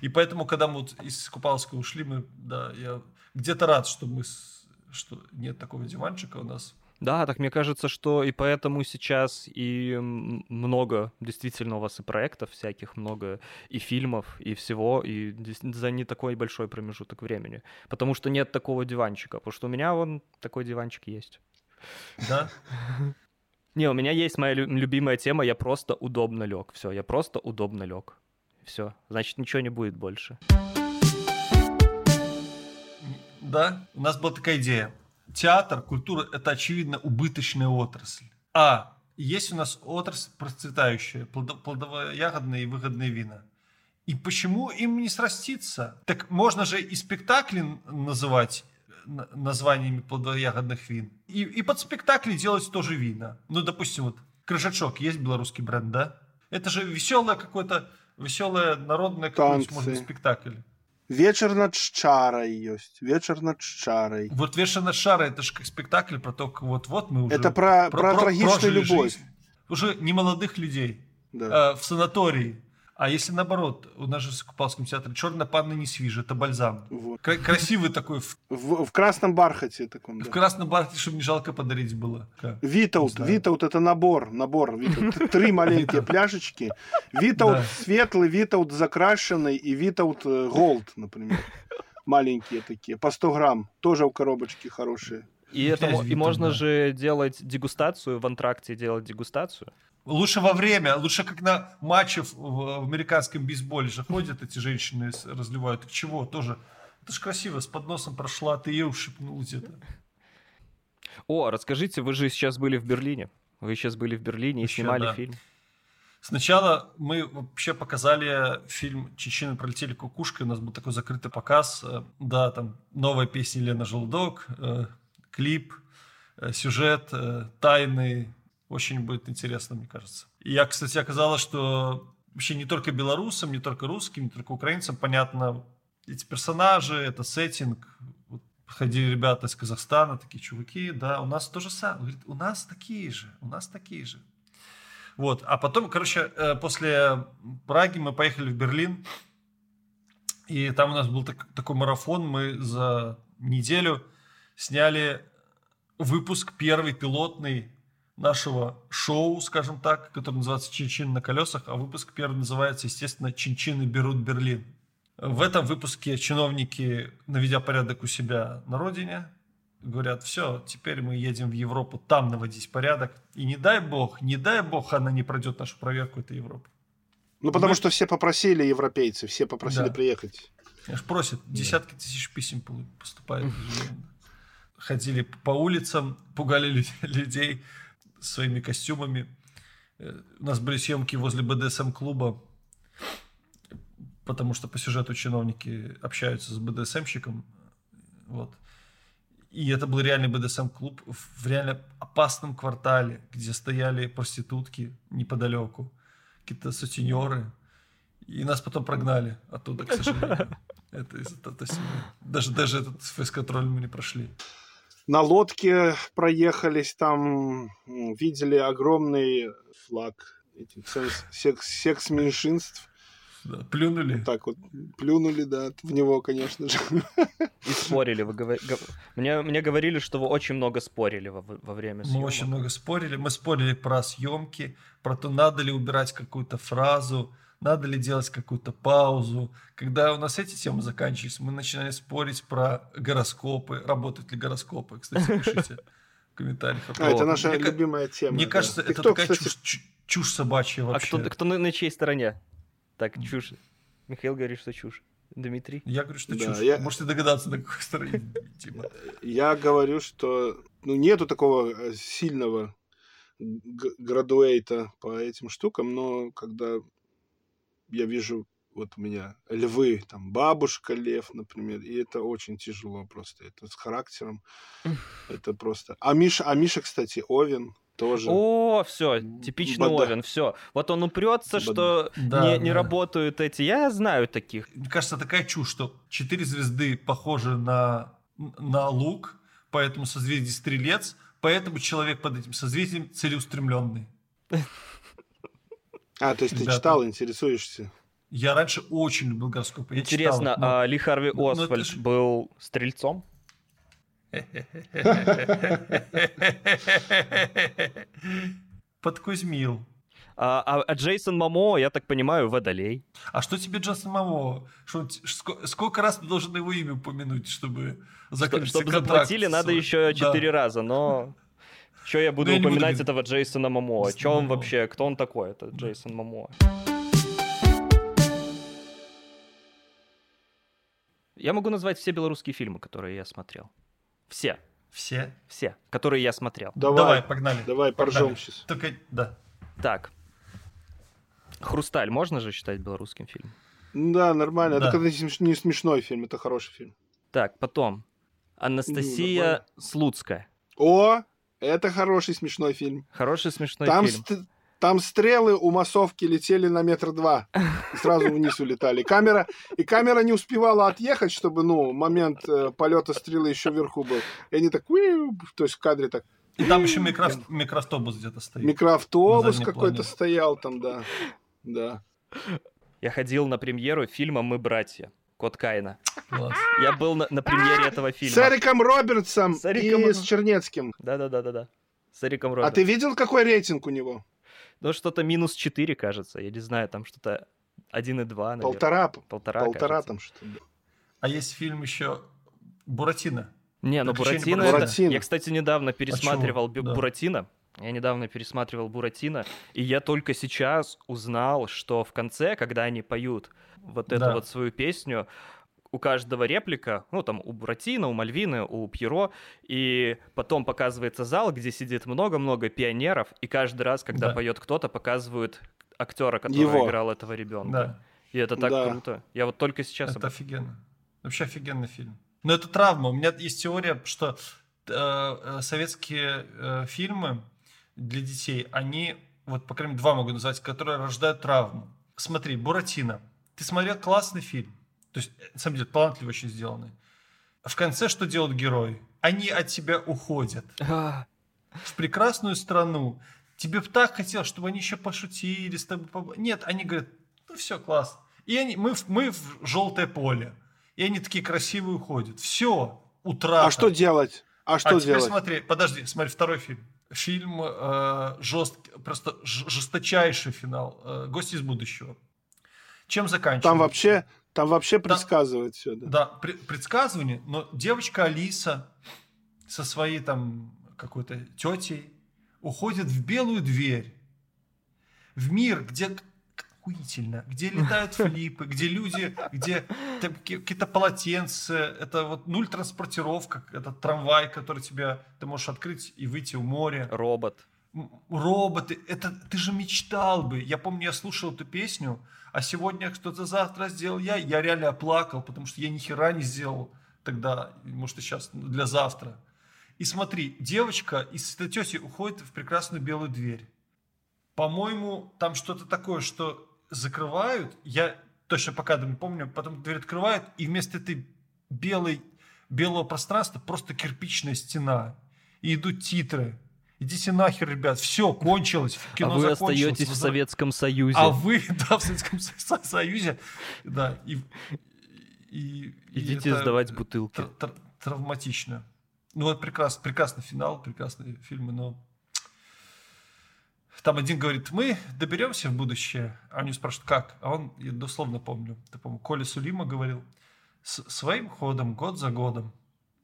[SPEAKER 2] И поэтому, когда мы вот из Купаловска ушли, мы, да, я где-то рад, что мы что нет такого диванчика у нас.
[SPEAKER 3] Да, так мне кажется, что и поэтому сейчас и много действительно у вас и проектов всяких, много и фильмов, и всего, и за не такой большой промежуток времени. Потому что нет такого диванчика, потому что у меня вон такой диванчик есть.
[SPEAKER 2] Да?
[SPEAKER 3] Не, у меня есть моя любимая тема, я просто удобно лег. Все, я просто удобно лег. Все, значит, ничего не будет больше.
[SPEAKER 2] Да, у нас была такая идея. Театр, культура – это, очевидно, убыточная отрасль. А есть у нас отрасль процветающая, плодово-ягодные и выгодные вина. И почему им не сраститься? Так можно же и спектакли называть названиями плодово-ягодных вин. И, и под спектакли делать тоже вина. Ну, допустим, вот Крыжачок есть белорусский бренд, да? Это же веселое какое-то, веселое народное какой-нибудь, может спектакль.
[SPEAKER 1] Вечер над Чарой есть. Вечер над Чарой.
[SPEAKER 2] Вот вечер над Чарой, это же как спектакль про то, как вот-вот мы уже...
[SPEAKER 1] Это про, про, про трагичную любовь. Жизнь.
[SPEAKER 2] Уже не молодых людей. Да. Э, в санатории а если наоборот, у нас же в Купалском театре черная панна не свежа, это бальзам. Вот. Красивый такой.
[SPEAKER 1] В... В, в красном бархате таком.
[SPEAKER 2] Да. В красном бархате, чтобы не жалко подарить было.
[SPEAKER 1] Витаут, Витаут это набор, набор. Витаут. Три маленькие пляшечки. Витаут светлый, Витаут закрашенный и Витаут gold, например. Маленькие такие, по 100 грамм. Тоже у коробочки хорошие.
[SPEAKER 3] И, это, и можно же делать дегустацию, в антракте делать дегустацию.
[SPEAKER 2] Лучше во время, лучше как на матче в, в американском бейсболе же ходят эти женщины, разливают. Так чего тоже? Это же красиво, с подносом прошла, ты ее ушипнул где-то.
[SPEAKER 3] О, расскажите, вы же сейчас были в Берлине. Вы сейчас были в Берлине и Еще, снимали да. фильм.
[SPEAKER 2] Сначала мы вообще показали фильм «Чечены пролетели кукушкой». У нас был такой закрытый показ. Э, да, там новая песня Лена Желудок, э, клип, э, сюжет, тайны, очень будет интересно, мне кажется. И я, кстати, оказалось, что вообще не только белорусам, не только русским, не только украинцам понятно эти персонажи, это сеттинг. Вот ходили ребята из Казахстана, такие чуваки, да, у нас то же самое. Говорит, у нас такие же, у нас такие же. Вот, а потом, короче, э, после Праги мы поехали в Берлин, и там у нас был так, такой марафон, мы за неделю сняли выпуск первый пилотный нашего шоу, скажем так, которое называется «Чин-чин на колесах», а выпуск первый называется, естественно, «Чин-чины берут Берлин». В этом выпуске чиновники, наведя порядок у себя на родине, говорят, все, теперь мы едем в Европу, там наводить порядок. И не дай бог, не дай бог, она не пройдет нашу проверку этой Европы.
[SPEAKER 1] Ну, потому мы... что все попросили европейцы, все попросили да. приехать.
[SPEAKER 2] Аж просят, десятки тысяч писем поступают. Ходили по улицам, пугали людей своими костюмами. Э, у нас были съемки возле БДСМ-клуба, потому что по сюжету чиновники общаются с БДСМщиком. Вот. И это был реальный БДСМ-клуб в реально опасном квартале, где стояли проститутки неподалеку, какие-то сутенеры. И нас потом прогнали оттуда, к сожалению. Это из-за Даже, даже этот фейс-контроль мы не прошли
[SPEAKER 1] на лодке проехались, там видели огромный флаг этих секс, секс-меньшинств.
[SPEAKER 2] Да, плюнули.
[SPEAKER 1] Так вот, плюнули, да, в него, конечно же.
[SPEAKER 3] И спорили. Вы говор... мне, мне говорили, что вы очень много спорили во, во время съемок.
[SPEAKER 2] Мы очень много спорили. Мы спорили про съемки, про то, надо ли убирать какую-то фразу, надо ли делать какую-то паузу. Когда у нас эти темы заканчивались, мы начинали спорить про гороскопы, работают ли гороскопы. Кстати, пишите в комментариях.
[SPEAKER 1] А, это наша мне, любимая тема.
[SPEAKER 2] Мне да. кажется, это кто, такая кстати... чушь, чушь собачья вообще.
[SPEAKER 3] А кто, кто на, на чьей стороне? Так, чушь. Михаил говорит, что чушь. Дмитрий?
[SPEAKER 2] Я говорю, что да, чушь. Я... Можете догадаться, на какой стороне.
[SPEAKER 1] Я говорю, что ну, нету такого э, сильного градуэйта по этим штукам, но когда я вижу, вот у меня львы, там бабушка лев, например, и это очень тяжело просто, это с характером, это просто. А Миша, а Миша, кстати, Овен, тоже.
[SPEAKER 3] О, все, типичный Бада. Овен, все. Вот он упрется, что да, не, да. не работают эти. Я знаю таких.
[SPEAKER 2] Мне кажется, такая чушь, что четыре звезды похожи на, на лук, поэтому созвездие стрелец, поэтому человек под этим созвездием целеустремленный.
[SPEAKER 1] А, то есть ты читал, интересуешься?
[SPEAKER 2] Я раньше очень любил гороскопы.
[SPEAKER 3] Интересно, читал, но... а Ли Харви Освальд же... был стрельцом?
[SPEAKER 2] Подкузмил.
[SPEAKER 3] А, а, а Джейсон Мамо, я так понимаю, водолей.
[SPEAKER 2] А что тебе Джейсон Мамо? Что, сколько, сколько раз ты должен его имя упомянуть, чтобы закрыть
[SPEAKER 3] Чтобы заплатили, надо еще четыре да. раза, но... Что я буду ну, упоминать буду... этого Джейсона Мамоа? Что он вообще? Кто он такой, это Джейсон Мамоа? Я могу назвать все белорусские фильмы, которые я смотрел. Все.
[SPEAKER 2] Все?
[SPEAKER 3] Все, которые я смотрел.
[SPEAKER 1] Давай,
[SPEAKER 2] Давай, погнали.
[SPEAKER 1] Давай,
[SPEAKER 2] Погнали.
[SPEAKER 1] поржем сейчас.
[SPEAKER 2] Только, да.
[SPEAKER 3] Так. «Хрусталь» можно же считать белорусским фильмом?
[SPEAKER 1] Да, нормально.
[SPEAKER 2] Да.
[SPEAKER 1] Это не смешной фильм, это хороший фильм.
[SPEAKER 3] Так, потом. Анастасия
[SPEAKER 1] нормально.
[SPEAKER 3] Слуцкая.
[SPEAKER 1] О, это хороший смешной фильм.
[SPEAKER 3] Хороший смешной
[SPEAKER 1] Там,
[SPEAKER 3] фильм.
[SPEAKER 1] ст- там стрелы у массовки летели на метр два и сразу вниз улетали. Камера, и камера не успевала отъехать, чтобы, ну, момент э, полета стрелы еще вверху был. И они так, «Уиу», то есть в кадре так,
[SPEAKER 2] И там еще микро... микроавтобус где-то стоит.
[SPEAKER 1] Микроавтобус какой-то
[SPEAKER 2] плане.
[SPEAKER 1] стоял там, да. Да.
[SPEAKER 3] Я ходил на премьеру фильма «Мы братья». Кот Каина.
[SPEAKER 2] Класс.
[SPEAKER 3] Я был на, на премьере этого
[SPEAKER 1] С
[SPEAKER 3] фильма.
[SPEAKER 1] Эриком Робертсом
[SPEAKER 3] С Эриком
[SPEAKER 1] и с Чернецким.
[SPEAKER 3] Да-да-да-да-да. С Эриком
[SPEAKER 1] А
[SPEAKER 3] Робертсом.
[SPEAKER 1] ты видел, какой рейтинг у него?
[SPEAKER 3] Ну, что-то минус 4, кажется. Я не знаю, там что-то 1,2, наверное.
[SPEAKER 1] Полтора.
[SPEAKER 3] Полтора,
[SPEAKER 1] Полтора
[SPEAKER 3] кажется.
[SPEAKER 1] там что-то.
[SPEAKER 2] А есть фильм еще Буратино.
[SPEAKER 3] Не, ну Буратино...
[SPEAKER 2] Буратино.
[SPEAKER 3] это-
[SPEAKER 1] Буратино.
[SPEAKER 3] Я, кстати, недавно пересматривал? Бю-
[SPEAKER 2] Да.
[SPEAKER 3] Буратино. Я недавно пересматривал Буратино, и я только сейчас узнал, что в конце, когда они поют вот эту
[SPEAKER 2] Да.
[SPEAKER 3] вот свою песню, у каждого реплика, ну там у Буратино, у Мальвины, у Пьеро, и потом показывается зал, где сидит много-много пионеров, и каждый раз, когда
[SPEAKER 2] Да.
[SPEAKER 3] поет кто-то, показывают актера, который
[SPEAKER 1] Его.
[SPEAKER 3] играл этого ребенка.
[SPEAKER 2] Да,
[SPEAKER 3] И это так
[SPEAKER 1] Да.
[SPEAKER 3] круто. Я вот только сейчас...
[SPEAKER 2] это
[SPEAKER 3] об-
[SPEAKER 2] офигенно. Вообще офигенный фильм. Но это травма. У меня есть теория, что э, э, советские э, фильмы для детей, они, вот, по крайней мере, два могу назвать, которые рождают травму. Смотри, Буратино. Ты смотрел классный фильм. То есть, на самом деле, талантливо очень сделанный. В конце что делают герои? Они от тебя уходят
[SPEAKER 3] А,
[SPEAKER 2] в прекрасную страну. Тебе бы так хотелось, чтобы они еще пошутили с тобой. Нет, они говорят, ну все, класс. И они, мы, в- мы в желтое поле. И они такие красивые уходят. Все, утрата.
[SPEAKER 1] А что делать? А что
[SPEAKER 2] а теперь
[SPEAKER 1] делать?
[SPEAKER 2] смотри, подожди, смотри, второй фильм. Фильм э, жест- просто жесточайший финал. Э, Гости из будущего. Чем заканчивается?
[SPEAKER 1] Там вообще, там вообще
[SPEAKER 2] Да.
[SPEAKER 1] все, да.
[SPEAKER 2] Да, пре- предсказывание, но девочка Алиса со своей там какой-то тетей уходит в белую дверь. В мир, где охуительно, где летают флипы, где люди, где какие-то полотенца, это вот нуль транспортировка, это трамвай, который тебя, ты можешь открыть и выйти в море
[SPEAKER 3] робот.
[SPEAKER 2] роботы, это ты же мечтал бы. Я помню, я слушал эту песню, а сегодня что-то завтра сделал я, я реально оплакал, потому что я ни хера не сделал тогда, может, и сейчас, ну, для завтра. И смотри, девочка из этой тети уходит в прекрасную белую дверь. По-моему, там что-то такое, что закрывают, я точно по кадрам не помню, потом дверь открывают, и вместо этой белой, белого пространства просто кирпичная стена. И идут титры. Идите нахер, ребят, все, кончилось,
[SPEAKER 3] А
[SPEAKER 2] кино
[SPEAKER 3] вы
[SPEAKER 2] закончилось.
[SPEAKER 3] остаетесь в Советском Союзе.
[SPEAKER 2] А вы, да, в Советском Со- Союзе, да, и... и- и
[SPEAKER 3] Идите
[SPEAKER 2] это
[SPEAKER 3] сдавать бутылки.
[SPEAKER 2] тр- тр- травматично. Ну, это прекрасно, прекрасный финал, прекрасные фильмы, но... Там один говорит, мы доберемся в будущее. А они спрашивают, как? А он, я дословно помню, ты, по-моему, Коля Сулима говорил, «С- своим ходом, год за годом.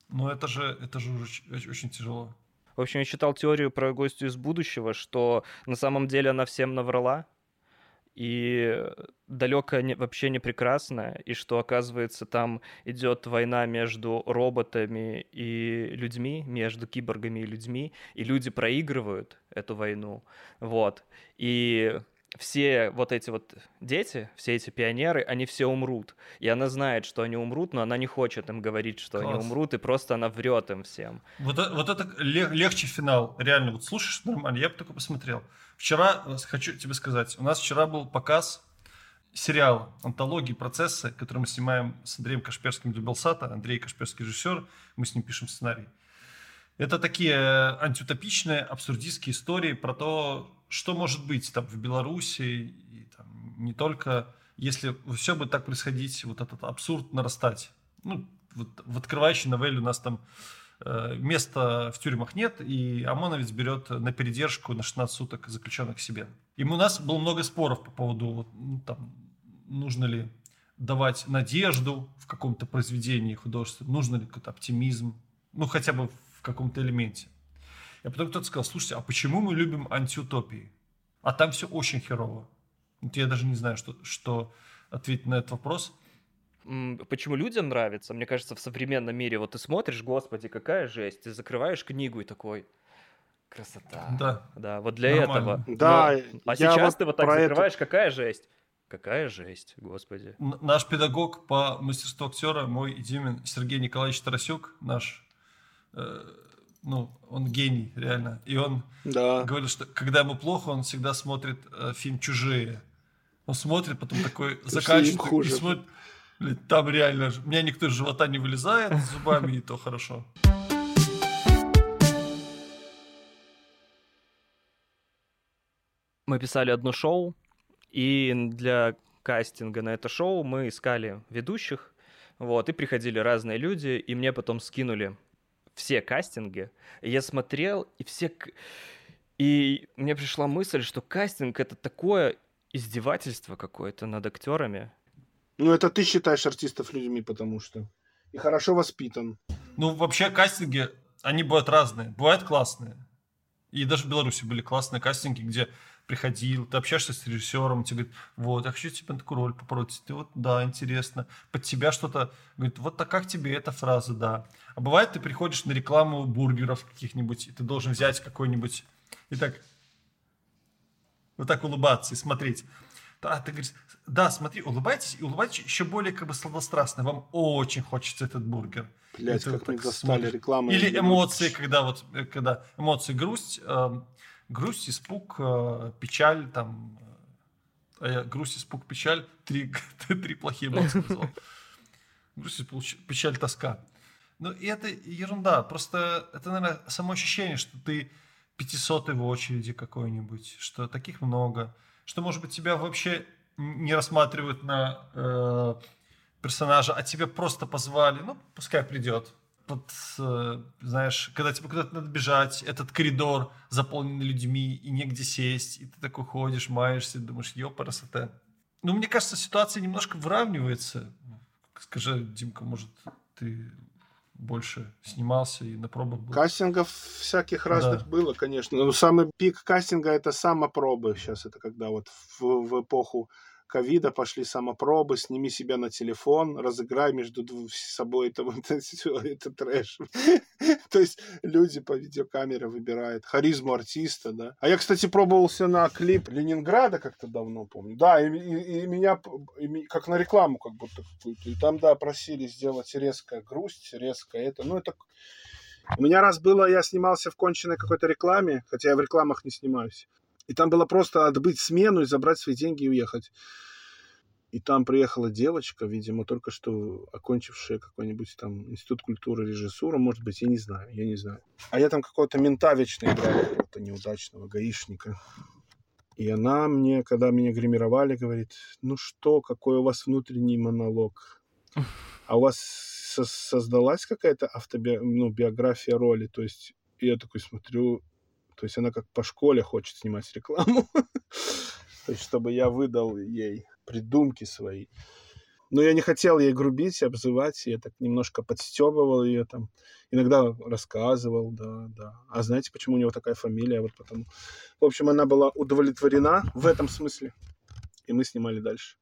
[SPEAKER 2] Но это же, это же уже очень тяжело.
[SPEAKER 3] В общем, я читал теорию про гостью из будущего, что на самом деле она всем наврала, и далеко не, вообще не прекрасная, и что, оказывается, там идет война между роботами и людьми, между киборгами и людьми, и люди проигрывают эту войну, вот. И все вот эти вот дети, все эти пионеры, они все умрут. И она знает, что они умрут, но она не хочет им говорить, что они
[SPEAKER 2] Класс.
[SPEAKER 3] умрут, и просто она врет им всем.
[SPEAKER 2] Вот, э- вот это ле- легче финал, реально. Вот слушаешь нормально, я бы только посмотрел. Вчера, хочу тебе сказать, у нас вчера был показ сериала «Антологии процессы», который мы снимаем с Андреем Кашперским для Белсата. Андрей Кашперский режиссер, мы с ним пишем сценарий. Это такие э, антиутопичные, абсурдистские истории про то, что может быть там в Беларуси и там, не только, если все будет так происходить, вот этот абсурд нарастать. Ну, вот в открывающей новелле у нас там места в тюрьмах нет, и ОМОНовец берет на передержку на 16 суток заключенных к себе. И у нас было много споров по поводу, вот, ну, там, нужно ли давать надежду в каком-то произведении художественном, нужно ли какой-то оптимизм, ну, хотя бы в каком-то элементе. И потом кто-то сказал, слушайте, а почему мы любим антиутопии? А там все очень херово. Вот я даже не знаю, что, что ответить на этот вопрос.
[SPEAKER 3] Почему людям нравится, мне кажется, в современном мире, вот ты смотришь, господи, какая жесть, ты закрываешь книгу и такой, красота.
[SPEAKER 2] Да.
[SPEAKER 3] Да, вот для Нормально. этого.
[SPEAKER 1] Да.
[SPEAKER 3] Но, а сейчас вот ты вот так закрываешь, это... какая жесть. Какая жесть, господи.
[SPEAKER 2] Наш педагог по мастерству актера, мой Димин Сергей Николаевич Тарасюк, наш, э, ну, он гений, реально. И он да. говорил, что когда ему плохо, он всегда смотрит э, фильм «Чужие». Он смотрит, потом такой заканчивает и смотрит, там реально, у меня никто из живота не вылезает зубами, и то хорошо.
[SPEAKER 3] Мы писали одно шоу, и для кастинга на это шоу мы искали ведущих, вот, и приходили разные люди, и мне потом скинули все кастинги. Я смотрел, и все... И мне пришла мысль, что кастинг — это такое издевательство какое-то над актерами.
[SPEAKER 1] Ну, это ты считаешь артистов людьми, потому что. И хорошо воспитан.
[SPEAKER 2] Ну, вообще, кастинги, они бывают разные. Бывают классные. И даже в Беларуси были классные кастинги, где приходил, ты общаешься с режиссером, тебе говорит, вот, я хочу тебе такую роль попробовать. Ты вот, да, интересно. Под тебя что-то, говорит, вот так как тебе эта фраза, да. А бывает, ты приходишь на рекламу бургеров каких-нибудь, и ты должен взять какой-нибудь, и так, вот так улыбаться и смотреть. А ты говоришь, да, смотри, улыбайтесь, и улыбайтесь еще более как бы сладострастно. Вам очень хочется этот бургер.
[SPEAKER 1] Блять, как мы достали рекламу.
[SPEAKER 2] Или эмоции, когда вот, э, когда эмоции грусть, э, грусть, испуг, э, печаль, там, э, грусть, испуг, печаль, три, три плохие эмоции назвал. Грусть, испуг, печаль, тоска. Ну, и это ерунда. Просто это, наверное, само ощущение, что ты пятисотый в очереди какой-нибудь, что таких много что, может быть, тебя вообще не рассматривают на э, персонажа, а тебя просто позвали, ну, пускай придет. Вот, э, знаешь, когда тебе куда-то надо бежать, этот коридор заполнен людьми, и негде сесть, и ты такой ходишь, маешься, думаешь, ёпарасоте. Ну, мне кажется, ситуация немножко выравнивается. Скажи, Димка, может, ты больше снимался и на пробах был.
[SPEAKER 1] Кастингов всяких разных да. было, конечно. Но самый пик кастинга это самопробы. Сейчас это когда вот в, в эпоху ковида пошли самопробы, сними себя на телефон, разыграй между собой это, это, это трэш. То есть люди по видеокамере выбирают харизму артиста, да. А я, кстати, пробовался на клип Ленинграда как-то давно, помню. Да, и, и, и меня и, как на рекламу как будто какую-то. И там, да, просили сделать резкая грусть, резкая это. Ну, это у меня раз было, я снимался в конченной какой-то рекламе, хотя я в рекламах не снимаюсь. И там было просто отбыть смену и забрать свои деньги и уехать. И там приехала девочка, видимо, только что окончившая какой-нибудь там институт культуры, режиссуру, может быть, я не знаю, я не знаю. А я там какого-то мента вечно играл, какого-то неудачного гаишника. И она мне, когда меня гримировали, говорит, ну что, какой у вас внутренний монолог? А у вас со- создалась какая-то автобиография ну, роли? То есть я такой смотрю, то есть она как по школе хочет снимать рекламу. То есть, чтобы я выдал ей придумки свои. Но я не хотел ей грубить, обзывать, я так немножко подстебывал ее там. Иногда рассказывал, да, да. А знаете, почему у него такая фамилия? Вот потому. В общем, она была удовлетворена в этом смысле. И мы снимали дальше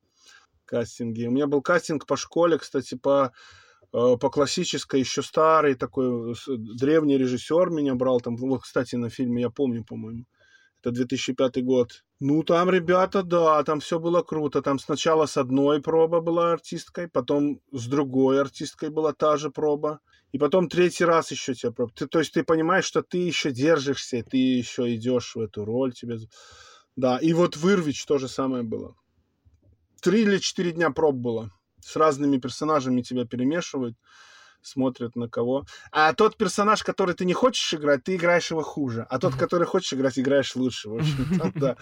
[SPEAKER 1] кастинги. У меня был кастинг по школе, кстати, по по классической, еще старый такой древний режиссер меня брал. Там, вот, кстати, на фильме я помню, по-моему. Это 2005 год. Ну, там, ребята, да, там все было круто. Там сначала с одной проба была артисткой, потом с другой артисткой была та же проба. И потом третий раз еще тебя проба. Ты, то есть ты понимаешь, что ты еще держишься, ты еще идешь в эту роль. Тебе... Да, и вот Вырвич то же самое было. Три или четыре дня проб было с разными персонажами тебя перемешивают, смотрят на кого. А тот персонаж, который ты не хочешь играть, ты играешь его хуже. А тот, который хочешь играть, играешь лучше. В общем, там, да,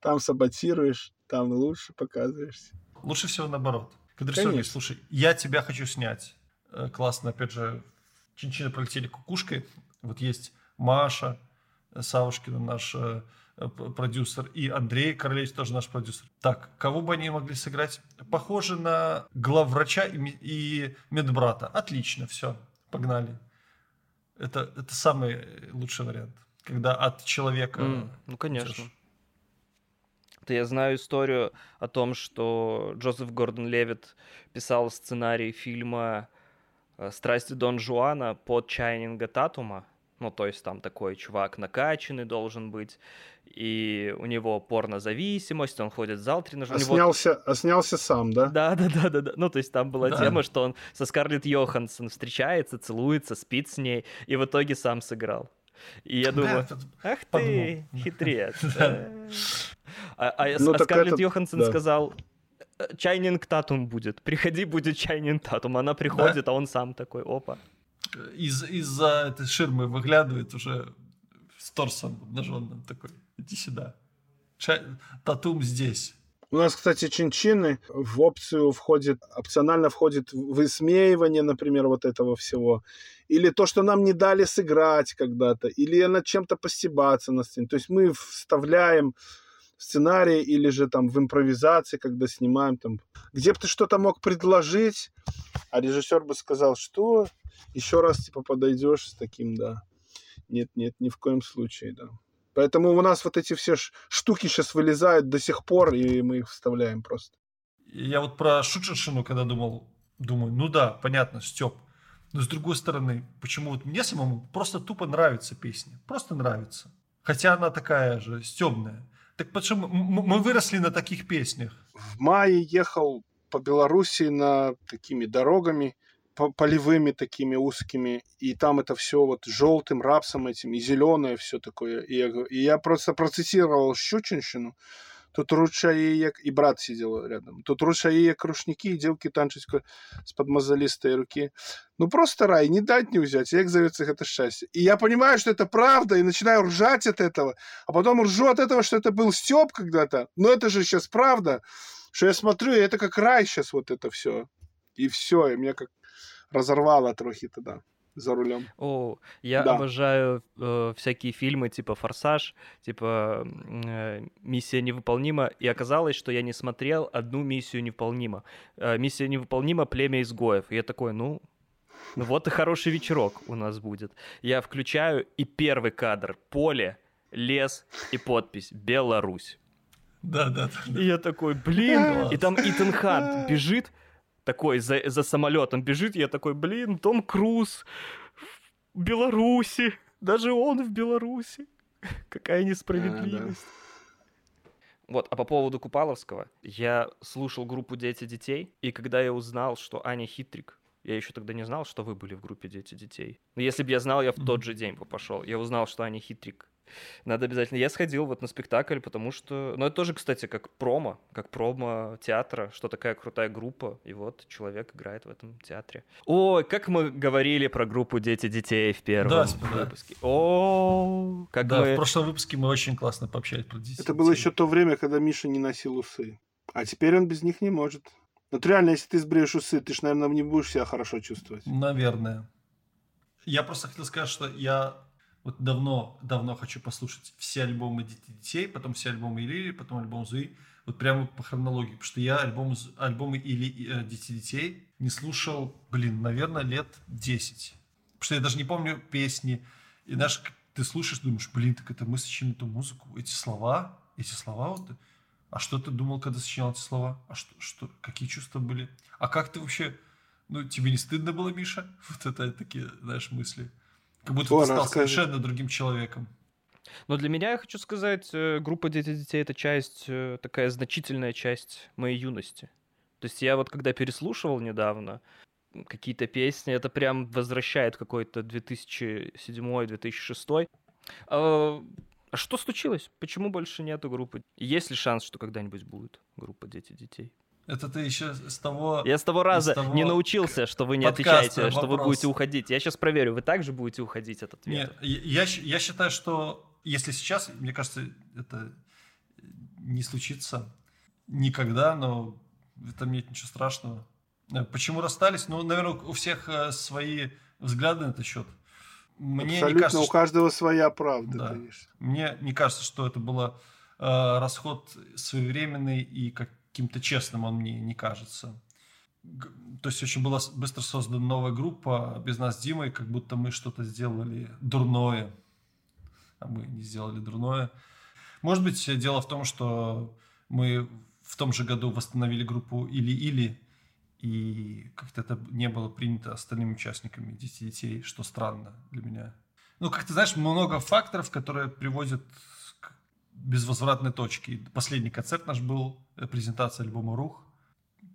[SPEAKER 1] там саботируешь, там лучше показываешься.
[SPEAKER 2] Лучше всего наоборот. Когда слушай, я тебя хочу снять. Э, классно, опять же, чинчины пролетели кукушкой. Вот есть Маша Савушкина, наша Э, продюсер, и Андрей Королевич тоже наш продюсер. Так, кого бы они могли сыграть? Похоже на главврача и, и медбрата. Отлично, все, погнали. Это, это самый лучший вариант, когда от человека... Mm,
[SPEAKER 3] ну, конечно. Идешь. Я знаю историю о том, что Джозеф Гордон Левит писал сценарий фильма э, «Страсти Дон Жуана» под Чайнинга Татума. Ну, то есть там такой чувак накачанный должен быть, и у него порнозависимость, он ходит в зал тренажерный.
[SPEAKER 1] А, него... снялся, а снялся сам, да?
[SPEAKER 3] Да, да, да, да, да. Ну, то есть там была да. тема, что он со Скарлетт Йоханссон встречается, целуется, спит с ней, и в итоге сам сыграл. И я думаю, ах ты, хитрец. А, а, ну, а Скарлетт Йоханссон да. сказал, «Э, Чайнинг Татум будет. Приходи, будет Чайнинг Татум. Она приходит, да? а он сам такой, опа.
[SPEAKER 2] Из, из-за этой ширмы выглядывает уже с торсом обнаженным такой. Иди сюда. Чай... Татум здесь.
[SPEAKER 1] У нас, кстати, чинчины в опцию входит, опционально входит высмеивание, например, вот этого всего. Или то, что нам не дали сыграть когда-то. Или над чем-то постебаться на сцене. То есть мы вставляем сценарии или же там в импровизации, когда снимаем там, где бы ты что-то мог предложить, а режиссер бы сказал, что еще раз типа подойдешь с таким, да. Нет, нет, ни в коем случае, да. Поэтому у нас вот эти все штуки сейчас вылезают до сих пор, и мы их вставляем просто.
[SPEAKER 2] Я вот про шутшину, когда думал, думаю, ну да, понятно, Степ. Но с другой стороны, почему вот мне самому просто тупо нравится песня. Просто нравится. Хотя она такая же, стебная. Так почему мы выросли на таких песнях?
[SPEAKER 1] В мае ехал по Белоруссии на такими дорогами, полевыми такими узкими, и там это все вот желтым рапсом этим, и зеленое все такое. И я, и я просто процитировал Щучинщину, Тут ручаї, як и брат сидел рядом. Тут як рушники, и девки танчать с подмазалистой руки. Ну просто рай, не дать не взять. Як зовется это счастье. И я понимаю, что это правда, и начинаю ржать от этого. А потом ржу от этого, что это был Степ когда-то. Но это же сейчас правда, что я смотрю, и это как рай сейчас вот это все. И все, и меня как разорвало трохи тогда за рулем.
[SPEAKER 3] О, я да. обожаю э, всякие фильмы типа «Форсаж», типа э, «Миссия невыполнима», и оказалось, что я не смотрел одну «Миссию невыполнима». Э, «Миссия невыполнима. Племя изгоев». И я такой, ну, ну вот и хороший вечерок у нас будет. Я включаю, и первый кадр — поле, лес и подпись «Беларусь».
[SPEAKER 2] Да, да,
[SPEAKER 3] да. И я такой, блин, и там Итан Хант бежит, такой за, за самолетом бежит, я такой, блин, Том Круз в Беларуси, даже он в Беларуси. Какая несправедливость. А, да. Вот, а по поводу Купаловского, я слушал группу «Дети детей», и когда я узнал, что Аня Хитрик, я еще тогда не знал, что вы были в группе «Дети детей». Но если бы я знал, я в тот же день бы пошел. Я узнал, что Аня Хитрик надо обязательно. Я сходил вот на спектакль, потому что... Ну, это тоже, кстати, как промо, как промо театра, что такая крутая группа, и вот человек играет в этом театре. Ой, как мы говорили про группу «Дети детей» в первом да, выпуске. О, как
[SPEAKER 2] да,
[SPEAKER 3] мы...
[SPEAKER 2] в прошлом выпуске мы очень классно пообщались про детей.
[SPEAKER 1] Это было еще то время, когда Миша не носил усы. А теперь он без них не может. Вот реально, если ты сбреешь усы, ты ж, наверное, не будешь себя хорошо чувствовать.
[SPEAKER 2] Наверное. Я просто хотел сказать, что я вот давно, давно хочу послушать все альбомы детей, потом все альбомы Илири, потом альбом Зуи, вот прямо по хронологии, потому что я альбом, альбомы Или э, Дети детей не слушал, блин, наверное, лет 10. Потому что я даже не помню песни. И знаешь, ты слушаешь, думаешь, блин, так это мы сочинили эту музыку, эти слова, эти слова вот. А что ты думал, когда сочинял эти слова? А что, что, какие чувства были? А как ты вообще, ну, тебе не стыдно было, Миша? Вот это такие, знаешь, мысли. Как будто О, ты стал расскажи. совершенно другим человеком.
[SPEAKER 3] Но для меня, я хочу сказать, э, группа «Дети детей» — это часть, э, такая значительная часть моей юности. То есть я вот когда переслушивал недавно какие-то песни, это прям возвращает какой-то 2007-2006. А, а что случилось? Почему больше нету группы? Есть ли шанс, что когда-нибудь будет группа «Дети детей»?
[SPEAKER 2] Это ты еще с того...
[SPEAKER 3] Я с того раза того не научился, что вы не отвечаете, вопрос. что вы будете уходить. Я сейчас проверю, вы также будете уходить от ответа?
[SPEAKER 2] Нет, я, я считаю, что если сейчас, мне кажется, это не случится никогда, но в этом нет ничего страшного. Э, почему расстались? Ну, наверное, у всех э, свои взгляды на этот счет.
[SPEAKER 1] Мне Абсолютно, не кажется, у каждого своя правда, да. конечно.
[SPEAKER 2] Мне не кажется, что это был э, расход своевременный и как каким-то честным он мне не кажется. То есть очень была быстро создана новая группа без нас с Димой, как будто мы что-то сделали дурное. А мы не сделали дурное. Может быть, дело в том, что Мы в том же году восстановили группу «Или-или», и как-то это не было принято остальными участниками «Дети детей», что странно для меня. Ну, как ты знаешь, много факторов, которые приводят безвозвратной точке. Последний концерт наш был, э, презентация альбома «Рух».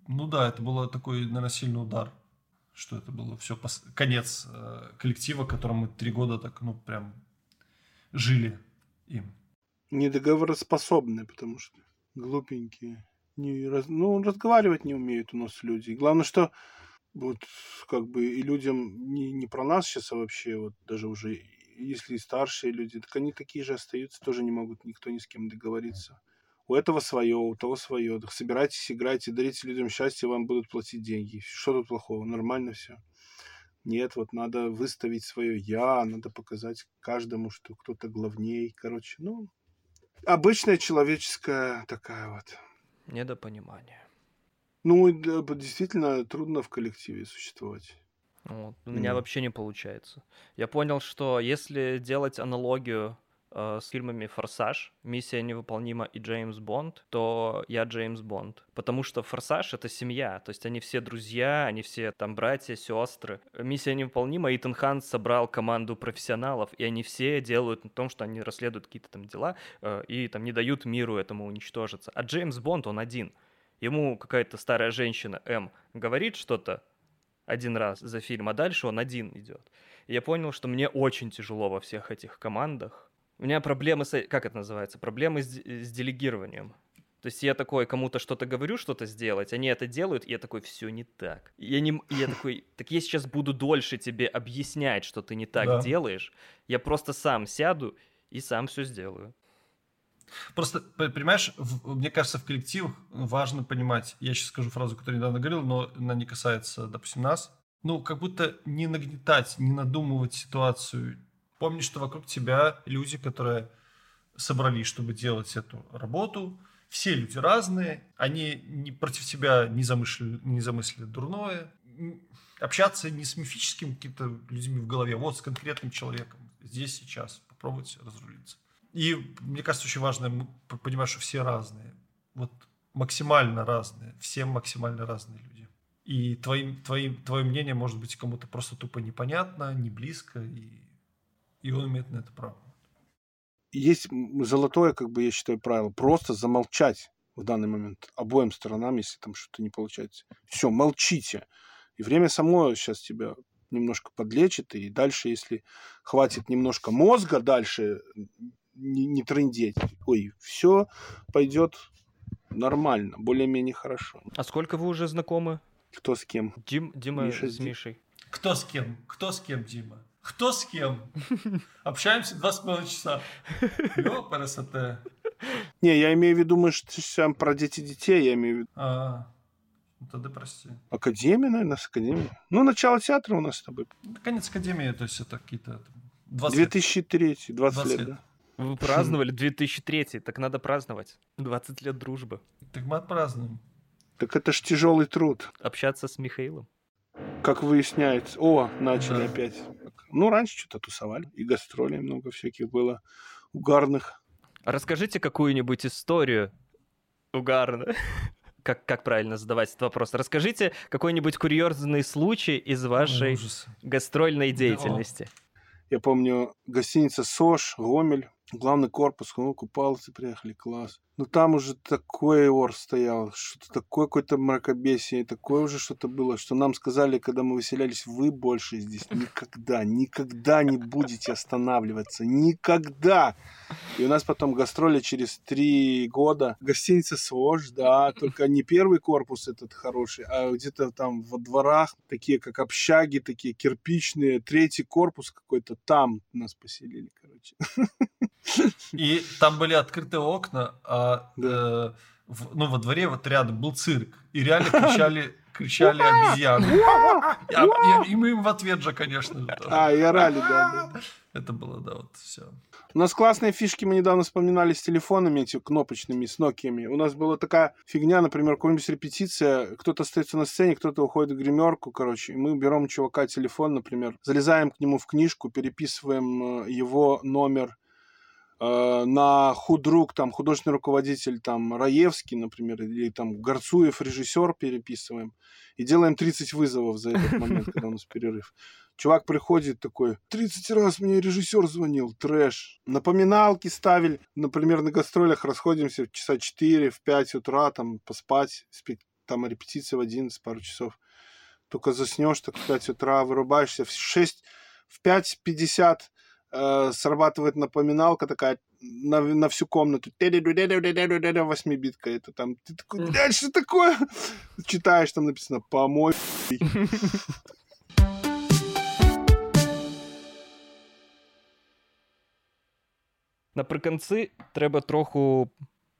[SPEAKER 2] Ну да, это был такой, наверное, сильный удар, что это было все пос... конец э, коллектива, которым мы три года так, ну, прям жили им.
[SPEAKER 1] Недоговороспособные, потому что глупенькие. Не раз... Ну, разговаривать не умеют у нас люди. Главное, что вот как бы и людям не, не про нас сейчас, а вообще вот даже уже если старшие люди, так они такие же остаются, тоже не могут никто ни с кем договориться. У этого свое, у того свое. Так собирайтесь, играйте, дарите людям счастье, вам будут платить деньги. Что тут плохого? Нормально все. Нет, вот надо выставить свое я, надо показать каждому, что кто-то главней. Короче, ну, обычная человеческая такая вот.
[SPEAKER 3] Недопонимание.
[SPEAKER 1] Ну, действительно трудно в коллективе существовать.
[SPEAKER 3] Вот. У меня mm. вообще не получается. Я понял, что если делать аналогию э, с фильмами «Форсаж», «Миссия невыполнима» и «Джеймс Бонд», то я Джеймс Бонд. Потому что «Форсаж» — это семья, то есть они все друзья, они все там братья, сестры. «Миссия невыполнима» Итан Хан собрал команду профессионалов, и они все делают на том, что они расследуют какие-то там дела э, и там не дают миру этому уничтожиться. А Джеймс Бонд, он один. Ему какая-то старая женщина М говорит что-то, один раз за фильм, а дальше он один идет. И я понял, что мне очень тяжело во всех этих командах. У меня проблемы с... Как это называется? Проблемы с, с делегированием. То есть я такой кому-то что-то говорю, что-то сделать, они это делают, и я такой, все не так. И я, не, и я такой, так я сейчас буду дольше тебе объяснять, что ты не так да. делаешь. Я просто сам сяду и сам все сделаю.
[SPEAKER 2] Просто, понимаешь, в, мне кажется, в коллективах важно понимать, я сейчас скажу фразу, которую недавно говорил, но она не касается, допустим, нас, ну, как будто не нагнетать, не надумывать ситуацию. Помни, что вокруг тебя люди, которые собрались, чтобы делать эту работу, все люди разные, они не, против тебя не замыслили, не замыслили дурное, общаться не с мифическими какими-то людьми в голове, вот с конкретным человеком, здесь, сейчас, попробовать разрулиться. И мне кажется, очень важно понимать, что все разные. Вот максимально разные. Все максимально разные люди. И твои, твои, твое мнение может быть кому-то просто тупо непонятно, не близко, и, и он имеет на это право.
[SPEAKER 1] Есть золотое, как бы я считаю, правило. Просто замолчать в данный момент обоим сторонам, если там что-то не получается. Все, молчите. И время само сейчас тебя немножко подлечит, и дальше, если хватит немножко мозга дальше не, не трындеть. Ой, все пойдет нормально, более-менее хорошо.
[SPEAKER 3] А сколько вы уже знакомы?
[SPEAKER 1] Кто с кем?
[SPEAKER 3] Дим, Дима Миша с Мишей.
[SPEAKER 2] Кто с кем? Кто с кем, Дима? Кто с кем? Общаемся два с половиной часа. Ёпарасоте.
[SPEAKER 1] Не, я имею в виду, мы же про дети детей, я имею в виду.
[SPEAKER 2] А, ну тогда прости.
[SPEAKER 1] Академия, наверное, с академии. Ну, начало театра у нас с тобой.
[SPEAKER 2] Конец академии, то есть это какие-то... 20
[SPEAKER 1] 2003, 20, 20 лет, лет, да.
[SPEAKER 3] Вы праздновали 2003, так надо праздновать. 20 лет дружбы.
[SPEAKER 2] Так мы отпразднуем.
[SPEAKER 1] Так это ж тяжелый труд.
[SPEAKER 3] Общаться с Михаилом.
[SPEAKER 1] Как выясняется. О, начали да. опять. Ну, раньше что-то тусовали. И гастролей много всяких было угарных.
[SPEAKER 3] Расскажите какую-нибудь историю угарную. Как, как правильно задавать этот вопрос? Расскажите какой-нибудь курьезный случай из вашей Ужас. гастрольной деятельности.
[SPEAKER 1] Я помню, гостиница «Сош», Гомель, главный корпус, ну, купался, приехали, класс. Но там уже такой ор стоял, что-то такое какое-то мракобесие, такое уже что-то было, что нам сказали, когда мы выселялись, вы больше здесь никогда, никогда не будете останавливаться, никогда. И у нас потом гастроли через три года. Гостиница Свож, да, только не первый корпус этот хороший, а где-то там во дворах, такие как общаги, такие кирпичные, третий корпус какой-то, там нас поселили, короче.
[SPEAKER 2] И там были открытые окна, а да. э, в, ну, во дворе вот рядом был цирк. И реально кричали, кричали обезьяны. И, и мы им в ответ же, конечно.
[SPEAKER 1] А, и орали, да, да.
[SPEAKER 2] Это было, да, вот все.
[SPEAKER 1] У нас классные фишки, мы недавно вспоминали с телефонами, эти кнопочными, с Nokia. У нас была такая фигня, например, какая-нибудь репетиция, кто-то остается на сцене, кто-то уходит в гримерку, короче, и мы берем у чувака телефон, например, залезаем к нему в книжку, переписываем э, его номер на худрук, там, художественный руководитель, там, Раевский, например, или там Горцуев, режиссер, переписываем, и делаем 30 вызовов за этот момент, когда у нас перерыв. Чувак приходит такой, 30 раз мне режиссер звонил, трэш. Напоминалки ставили, например, на гастролях расходимся в часа 4, в 5 утра, там, поспать, там репетиция в 11, пару часов. Только заснешь, так в 5 утра вырубаешься, в 6, в 5.50 э, срабатывает напоминалка такая на, на всю комнату. Восьмибитка. Это там, ты такой, блядь, что такое? Читаешь, там написано, помой.
[SPEAKER 3] Напрыканцы трэба троху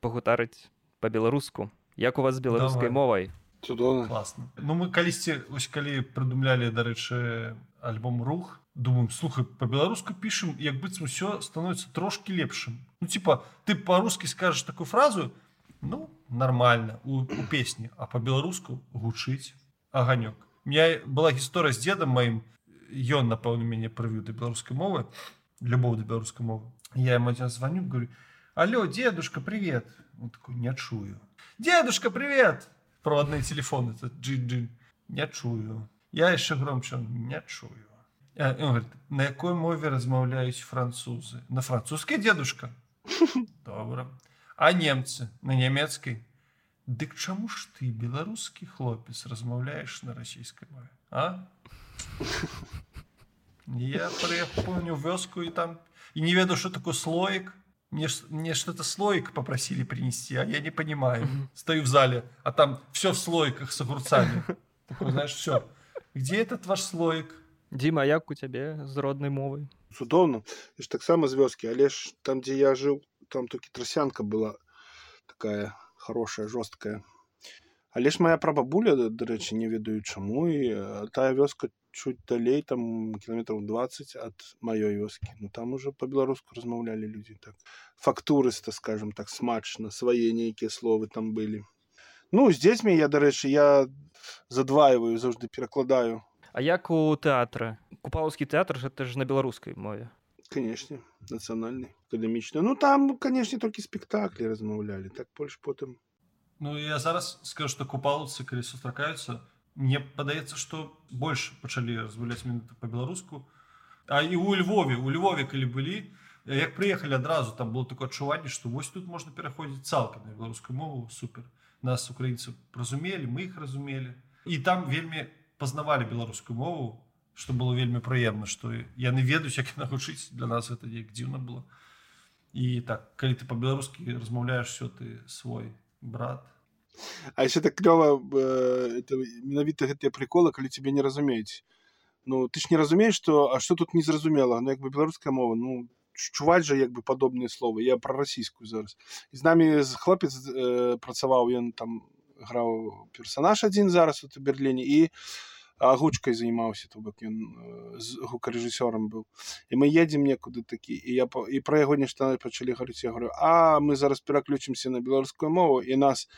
[SPEAKER 3] пагутарыць па-беларуску. Як у вас з беларускай
[SPEAKER 2] Давай.
[SPEAKER 3] мовай?
[SPEAKER 1] Цудоўна.
[SPEAKER 2] класна ну мы калісьці ось калі прыдумлялі дарэчы альбом рух думаем слухай по-беларуску пішам як быццам усё становіцца трошки лепшым ну типа ты по-рускі скажешь такую фразу ну нормально у, у песні а по-беларуску гучыць аганёк У меня была гісторыя з дедам маім ён напэўна мяне прывіў да беларускай мовы любоў да беларускай мовы я ему один звоню говорю алло дедушка привет он такой не чую дедушка привет проводные телефоны это джин джин не чую я еще громче не чую А, и он говорит, на якой мове размаўляюць французы на французской дедушка добра а немцы на нямецкай Дык чаму ж ты беларускі хлопец размаўляеш на расійскай мове а я приехал помню в вёску и там и не ведаю что такое слоик мне, ж- мне что-то слоик попросили принести, а я не понимаю. Стою в зале, а там все в слоиках с огурцами. Такой, знаешь, все. Где этот ваш слоик?
[SPEAKER 3] Дзіма, як у цябе з роднай мовай?
[SPEAKER 1] Цудоўна. Я ж таксама з вёскі, але ж там, дзе я жыў, там толькі трасянка была такая хорошая, жорсткая. Але ж моя прабабуля, да- дарэчы, не ведаю чаму, і э, тая вёска чуть далей, там кіламетраў 20 ад маёй вёскі. Ну там уже па-беларуску размаўлялі людзі так. Фактурыста, скажем так, смачна, свае нейкія словы там былі. Ну, з дзецьмі я, дарэчы, я задваиваю, заўжды перакладаю.
[SPEAKER 3] А як у тэатра? Купалаўскі тэатр гэта ж на беларускай мове.
[SPEAKER 1] Канешне, нацыянальны, акадэмічны. Ну там, канешне, толькі спектаклі размаўлялі, так больш потым.
[SPEAKER 2] Ну, я зараз скажу, что купалцы, калі сустракаюцца, мне падаецца, што больш пачалі размаўляць менавіта па-беларуску. А і у Львове, у Львове, калі былі, як прыехалі адразу, там было такое адчуванне, што вось тут можна пераходзіць цалкам на беларускую мову, супер. Нас украінцы разумелі, мы іх разумелі. І там вельмі пазнавалі беларускую мову, што было вельмі прыемна, што яны ведаюць, як яна гучыць для нас гэта неяк дзіўна было. І так, калі ты па-беларускі размаўляеш все ты свой брат,
[SPEAKER 1] А яшчэ так клёва менавіта гэтыя прыколы, калі цябе не разумеюць. Ну ты ж не разумееш, што а што тут незразумела, ну як бы беларуская мова, ну чуваць жа як бы падобныя словы. Я пра расійскую зараз. І з намі з хлопец э, працаваў, ён там граў персанаж адзін зараз у Берліне і агучкай займаўся, то бок ён э, з гукарэжысёрам быў. І мы едзем некуды такі і я і пра яго нешта пачалі гаварыць я говорю а мы зараз пераключымся на беларускую мову і нас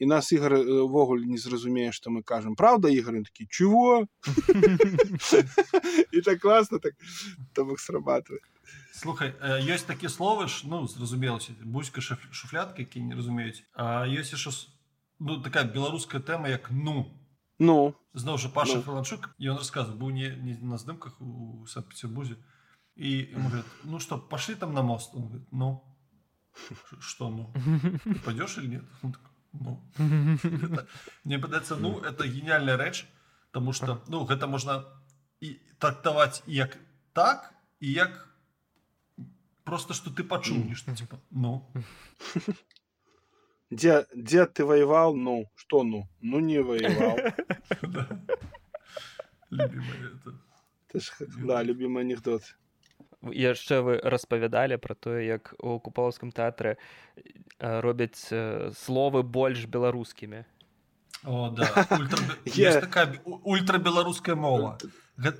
[SPEAKER 1] і нас ігор э, увогуле не зразумее што мы кажам Праўда ігор Ён такі чего і так класна так то бок срабатывае
[SPEAKER 2] Слухай, э, ёсць такія словы ж ну зразумелася бузька шаф- шуфлятка які не разумеюць А ёсць яшчэ с- ну такая беларуская тэма як ну
[SPEAKER 1] ну
[SPEAKER 2] зноў жа Паша
[SPEAKER 1] Ну.
[SPEAKER 2] Фаланчук ён расказваў быў не, не на здымках у санкт-петербурзе і ему говорят ну что пошли там на мост он говорит ну «Ш- что ну ты пойдешь или нет Он такой, ну. Это- мне падаецца ну это гениальная рэч потому что ну гэта можна і трактаваць як так і як просто что ты пачуў нешта типа ну.
[SPEAKER 1] Дзе дзе ты воевал? Ну. Что ну ну не воевал.
[SPEAKER 2] Да. любимое это.
[SPEAKER 1] Ж, да любимый анекдот
[SPEAKER 3] яшчэ вы распавядалі пра тое як у купалаўскім тэатры э, робяць э, словы больш беларускімі.
[SPEAKER 2] О, да. Ультра... Есть такая ультрабеларуская мова. Гэта,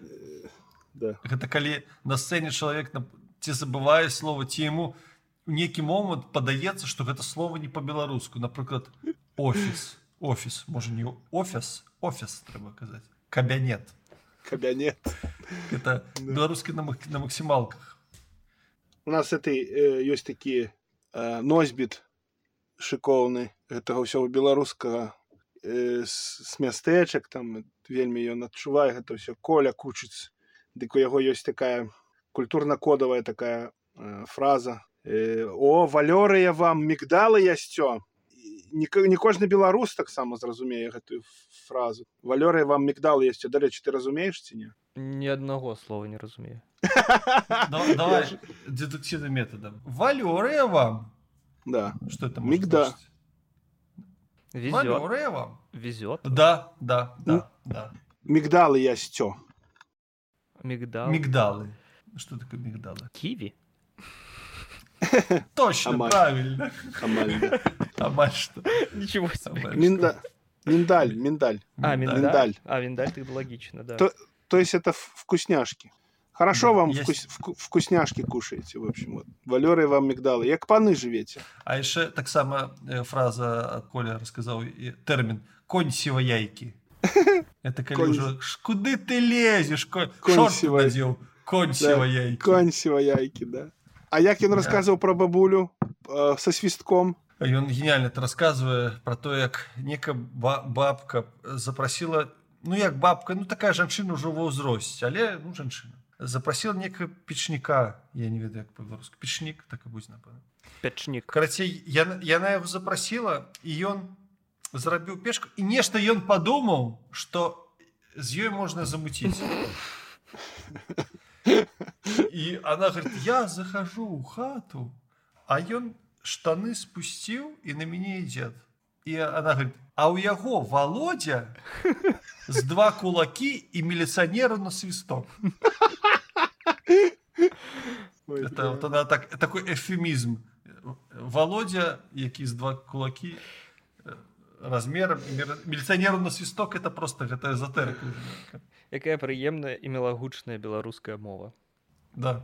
[SPEAKER 1] да.
[SPEAKER 2] гэта калі на сцэне чалавек на... ці забывае слова ці яму у нейкі момант падаецца што гэта слова не па-беларуску. Напрыклад офіс. Офіс. Можа не офіс офіс трэба казаць. Кабянет
[SPEAKER 1] кабянет
[SPEAKER 2] это беларускі на, мак- на максімалках
[SPEAKER 1] У нас этой э, ёсць такі э, носьбіт шыкоўны гэтага ўсяго беларускага э, з, з мястэчак там вельмі ён адчувае гэта ўсё коля кучыць дык у яго ёсць такая культурна-кодавая такая э, фраза э, о валёрыя вам мігдалы ясцё не, не кожны беларус таксама зразумее гэтую фразу валёрыя вам мігдал ясцё дарэчы ты разумееш ці не
[SPEAKER 3] Ни одного слова не разумею.
[SPEAKER 2] Да- Давай дедуктивным методом. Валерия вам.
[SPEAKER 1] да
[SPEAKER 2] Что это может
[SPEAKER 1] Мигда.
[SPEAKER 2] значить?
[SPEAKER 3] Везет.
[SPEAKER 2] Валерия вам.
[SPEAKER 3] Везет.
[SPEAKER 2] Да, да, да, да.
[SPEAKER 1] мігдалы ясцё
[SPEAKER 3] Мигдал.
[SPEAKER 2] Мигдалы. Что такое мигдалы?
[SPEAKER 3] Киви.
[SPEAKER 2] Точно,
[SPEAKER 1] Амаль.
[SPEAKER 2] правильно.
[SPEAKER 1] амаль да.
[SPEAKER 2] Амаль что?
[SPEAKER 3] Ничего себе.
[SPEAKER 2] Амаль
[SPEAKER 1] Минда... миндаль миндаль
[SPEAKER 3] А,
[SPEAKER 2] Миндаль.
[SPEAKER 3] миндаль.
[SPEAKER 1] Миндаль.
[SPEAKER 3] А, миндаль, тогда логично, да.
[SPEAKER 1] То- то есть это в- вкусняшки хорошо
[SPEAKER 2] Да,
[SPEAKER 1] вам
[SPEAKER 2] есть.
[SPEAKER 1] вкус- вку- вкусняшки кушаете в общем вот валёрыя вам мігдалы як паны жывеце
[SPEAKER 2] А еще так само э, фраза от Коля рассказал и термин конь сивояйки. Это когда
[SPEAKER 1] Конь-
[SPEAKER 2] уже «Ш- куды ты лезешь, конь,
[SPEAKER 1] Конь
[SPEAKER 2] шорты
[SPEAKER 1] сивой-
[SPEAKER 2] надел, конь сивояйки.
[SPEAKER 1] конь сіваяйкі да А як ён расказваў про бабулю э, со свистком
[SPEAKER 2] И он гениально это рассказывае про то, как некая ба- бабка запросила, ну як бабка, ну такая жанчына уже во ўзросце, але ну жанчына. Запросила некая печніка, я не ведаю як по-беларуску, печнік, так і будзе напэўна.
[SPEAKER 3] Печник.
[SPEAKER 2] Карацей, яна, яна яго запрасіла і ён зрабіў пешку і нешта ён падумаў, што з ёй можна замуціць. І она говорит, я захожу ў хату, а ён штаны спусціў і на мяне ідзе. І она говорит, а ў яго Володя з два кулакі і міліцыянеру на свісток.
[SPEAKER 1] Ой,
[SPEAKER 2] Это вот она так, такой эфемизм. Володя, які з два кулакі э, размером, і мір- міліцыянеру на свісток, это просто гэта эзотэрыка.
[SPEAKER 3] Якая прыемная і мілагучная беларуская мова.
[SPEAKER 2] Да.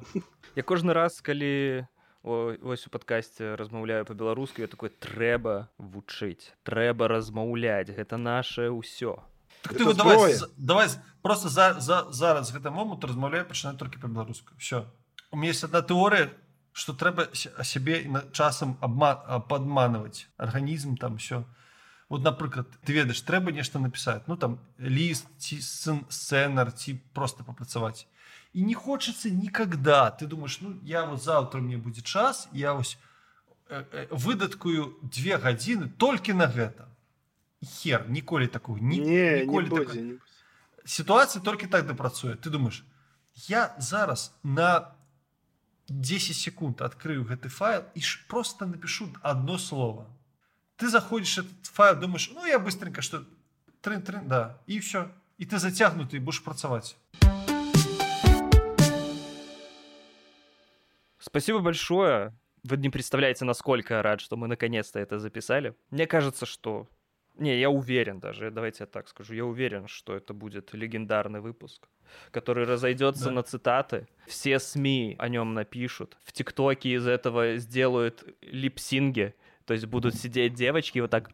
[SPEAKER 3] Я кожны раз, калі о, ось у падкасці размаўляю па-беларуску, я такой трэба вучыць, трэба размаўляць, гэта наше ўсё.
[SPEAKER 2] Так ты вот давай, давай просто за, за, зараз з гэтым момант размаўляю пачынаю толькі па-беларуску. Все. У меня есть одна тэорыя, што трэба сябе часам абма, а, падманваць арганізм там все. Вот, напрыклад, ты ведаеш, трэба нешта напісаць, ну там ліст ці сын- сцэнар ці просто папрацаваць. І не хочацца никогда. Ты думаешь, ну я вот завтра мне будзе час, я вось э, э, выдаткую две гадзіны толькі на гэта. І Хер, ніколі такого ні,
[SPEAKER 1] не не
[SPEAKER 2] ніколі
[SPEAKER 1] будзе
[SPEAKER 2] такого.
[SPEAKER 1] не будзе.
[SPEAKER 2] Ситуація толькі так дапрацуе. Ты думаешь, я зараз на 10 секунд открою гэты файл і ж просто напишу одно слово. Ты заходишь в этот файл, думаешь, ну я быстренько что трын трын, да, и все. И ты затягнутый, будешь працаваць.
[SPEAKER 3] Спасибо большое. Вы не представляете, насколько я рад, что мы наконец-то это записали. Мне кажется, что... Не, я уверен даже, давайте я так скажу, я уверен, что это будет легендарный выпуск, который разойдется
[SPEAKER 2] Да.
[SPEAKER 3] на цитаты. Все СМИ о нем напишут. В ТикТоке из этого сделают липсинги, то есть будут сидеть девочки и вот так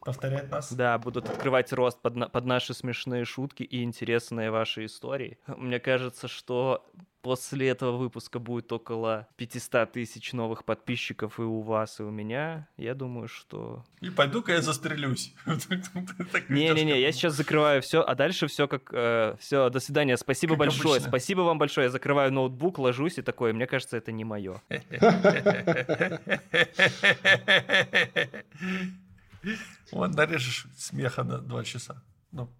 [SPEAKER 2] Повторять нас.
[SPEAKER 3] Да, будут открывать рост под, на- под наши смешные шутки и интересные ваши истории. Мне кажется, что после этого выпуска будет около 500 тысяч новых подписчиков и у вас, и у меня. Я думаю, что...
[SPEAKER 2] И пойду-ка я застрелюсь.
[SPEAKER 3] Не-не-не, я сейчас закрываю все, а дальше все как... все, до свидания, спасибо
[SPEAKER 2] Как
[SPEAKER 3] большое,
[SPEAKER 2] обычно.
[SPEAKER 3] спасибо вам большое. Я закрываю ноутбук, ложусь и такое, мне кажется, это не мое.
[SPEAKER 2] Вот нарежешь смеха на два часа. Ну,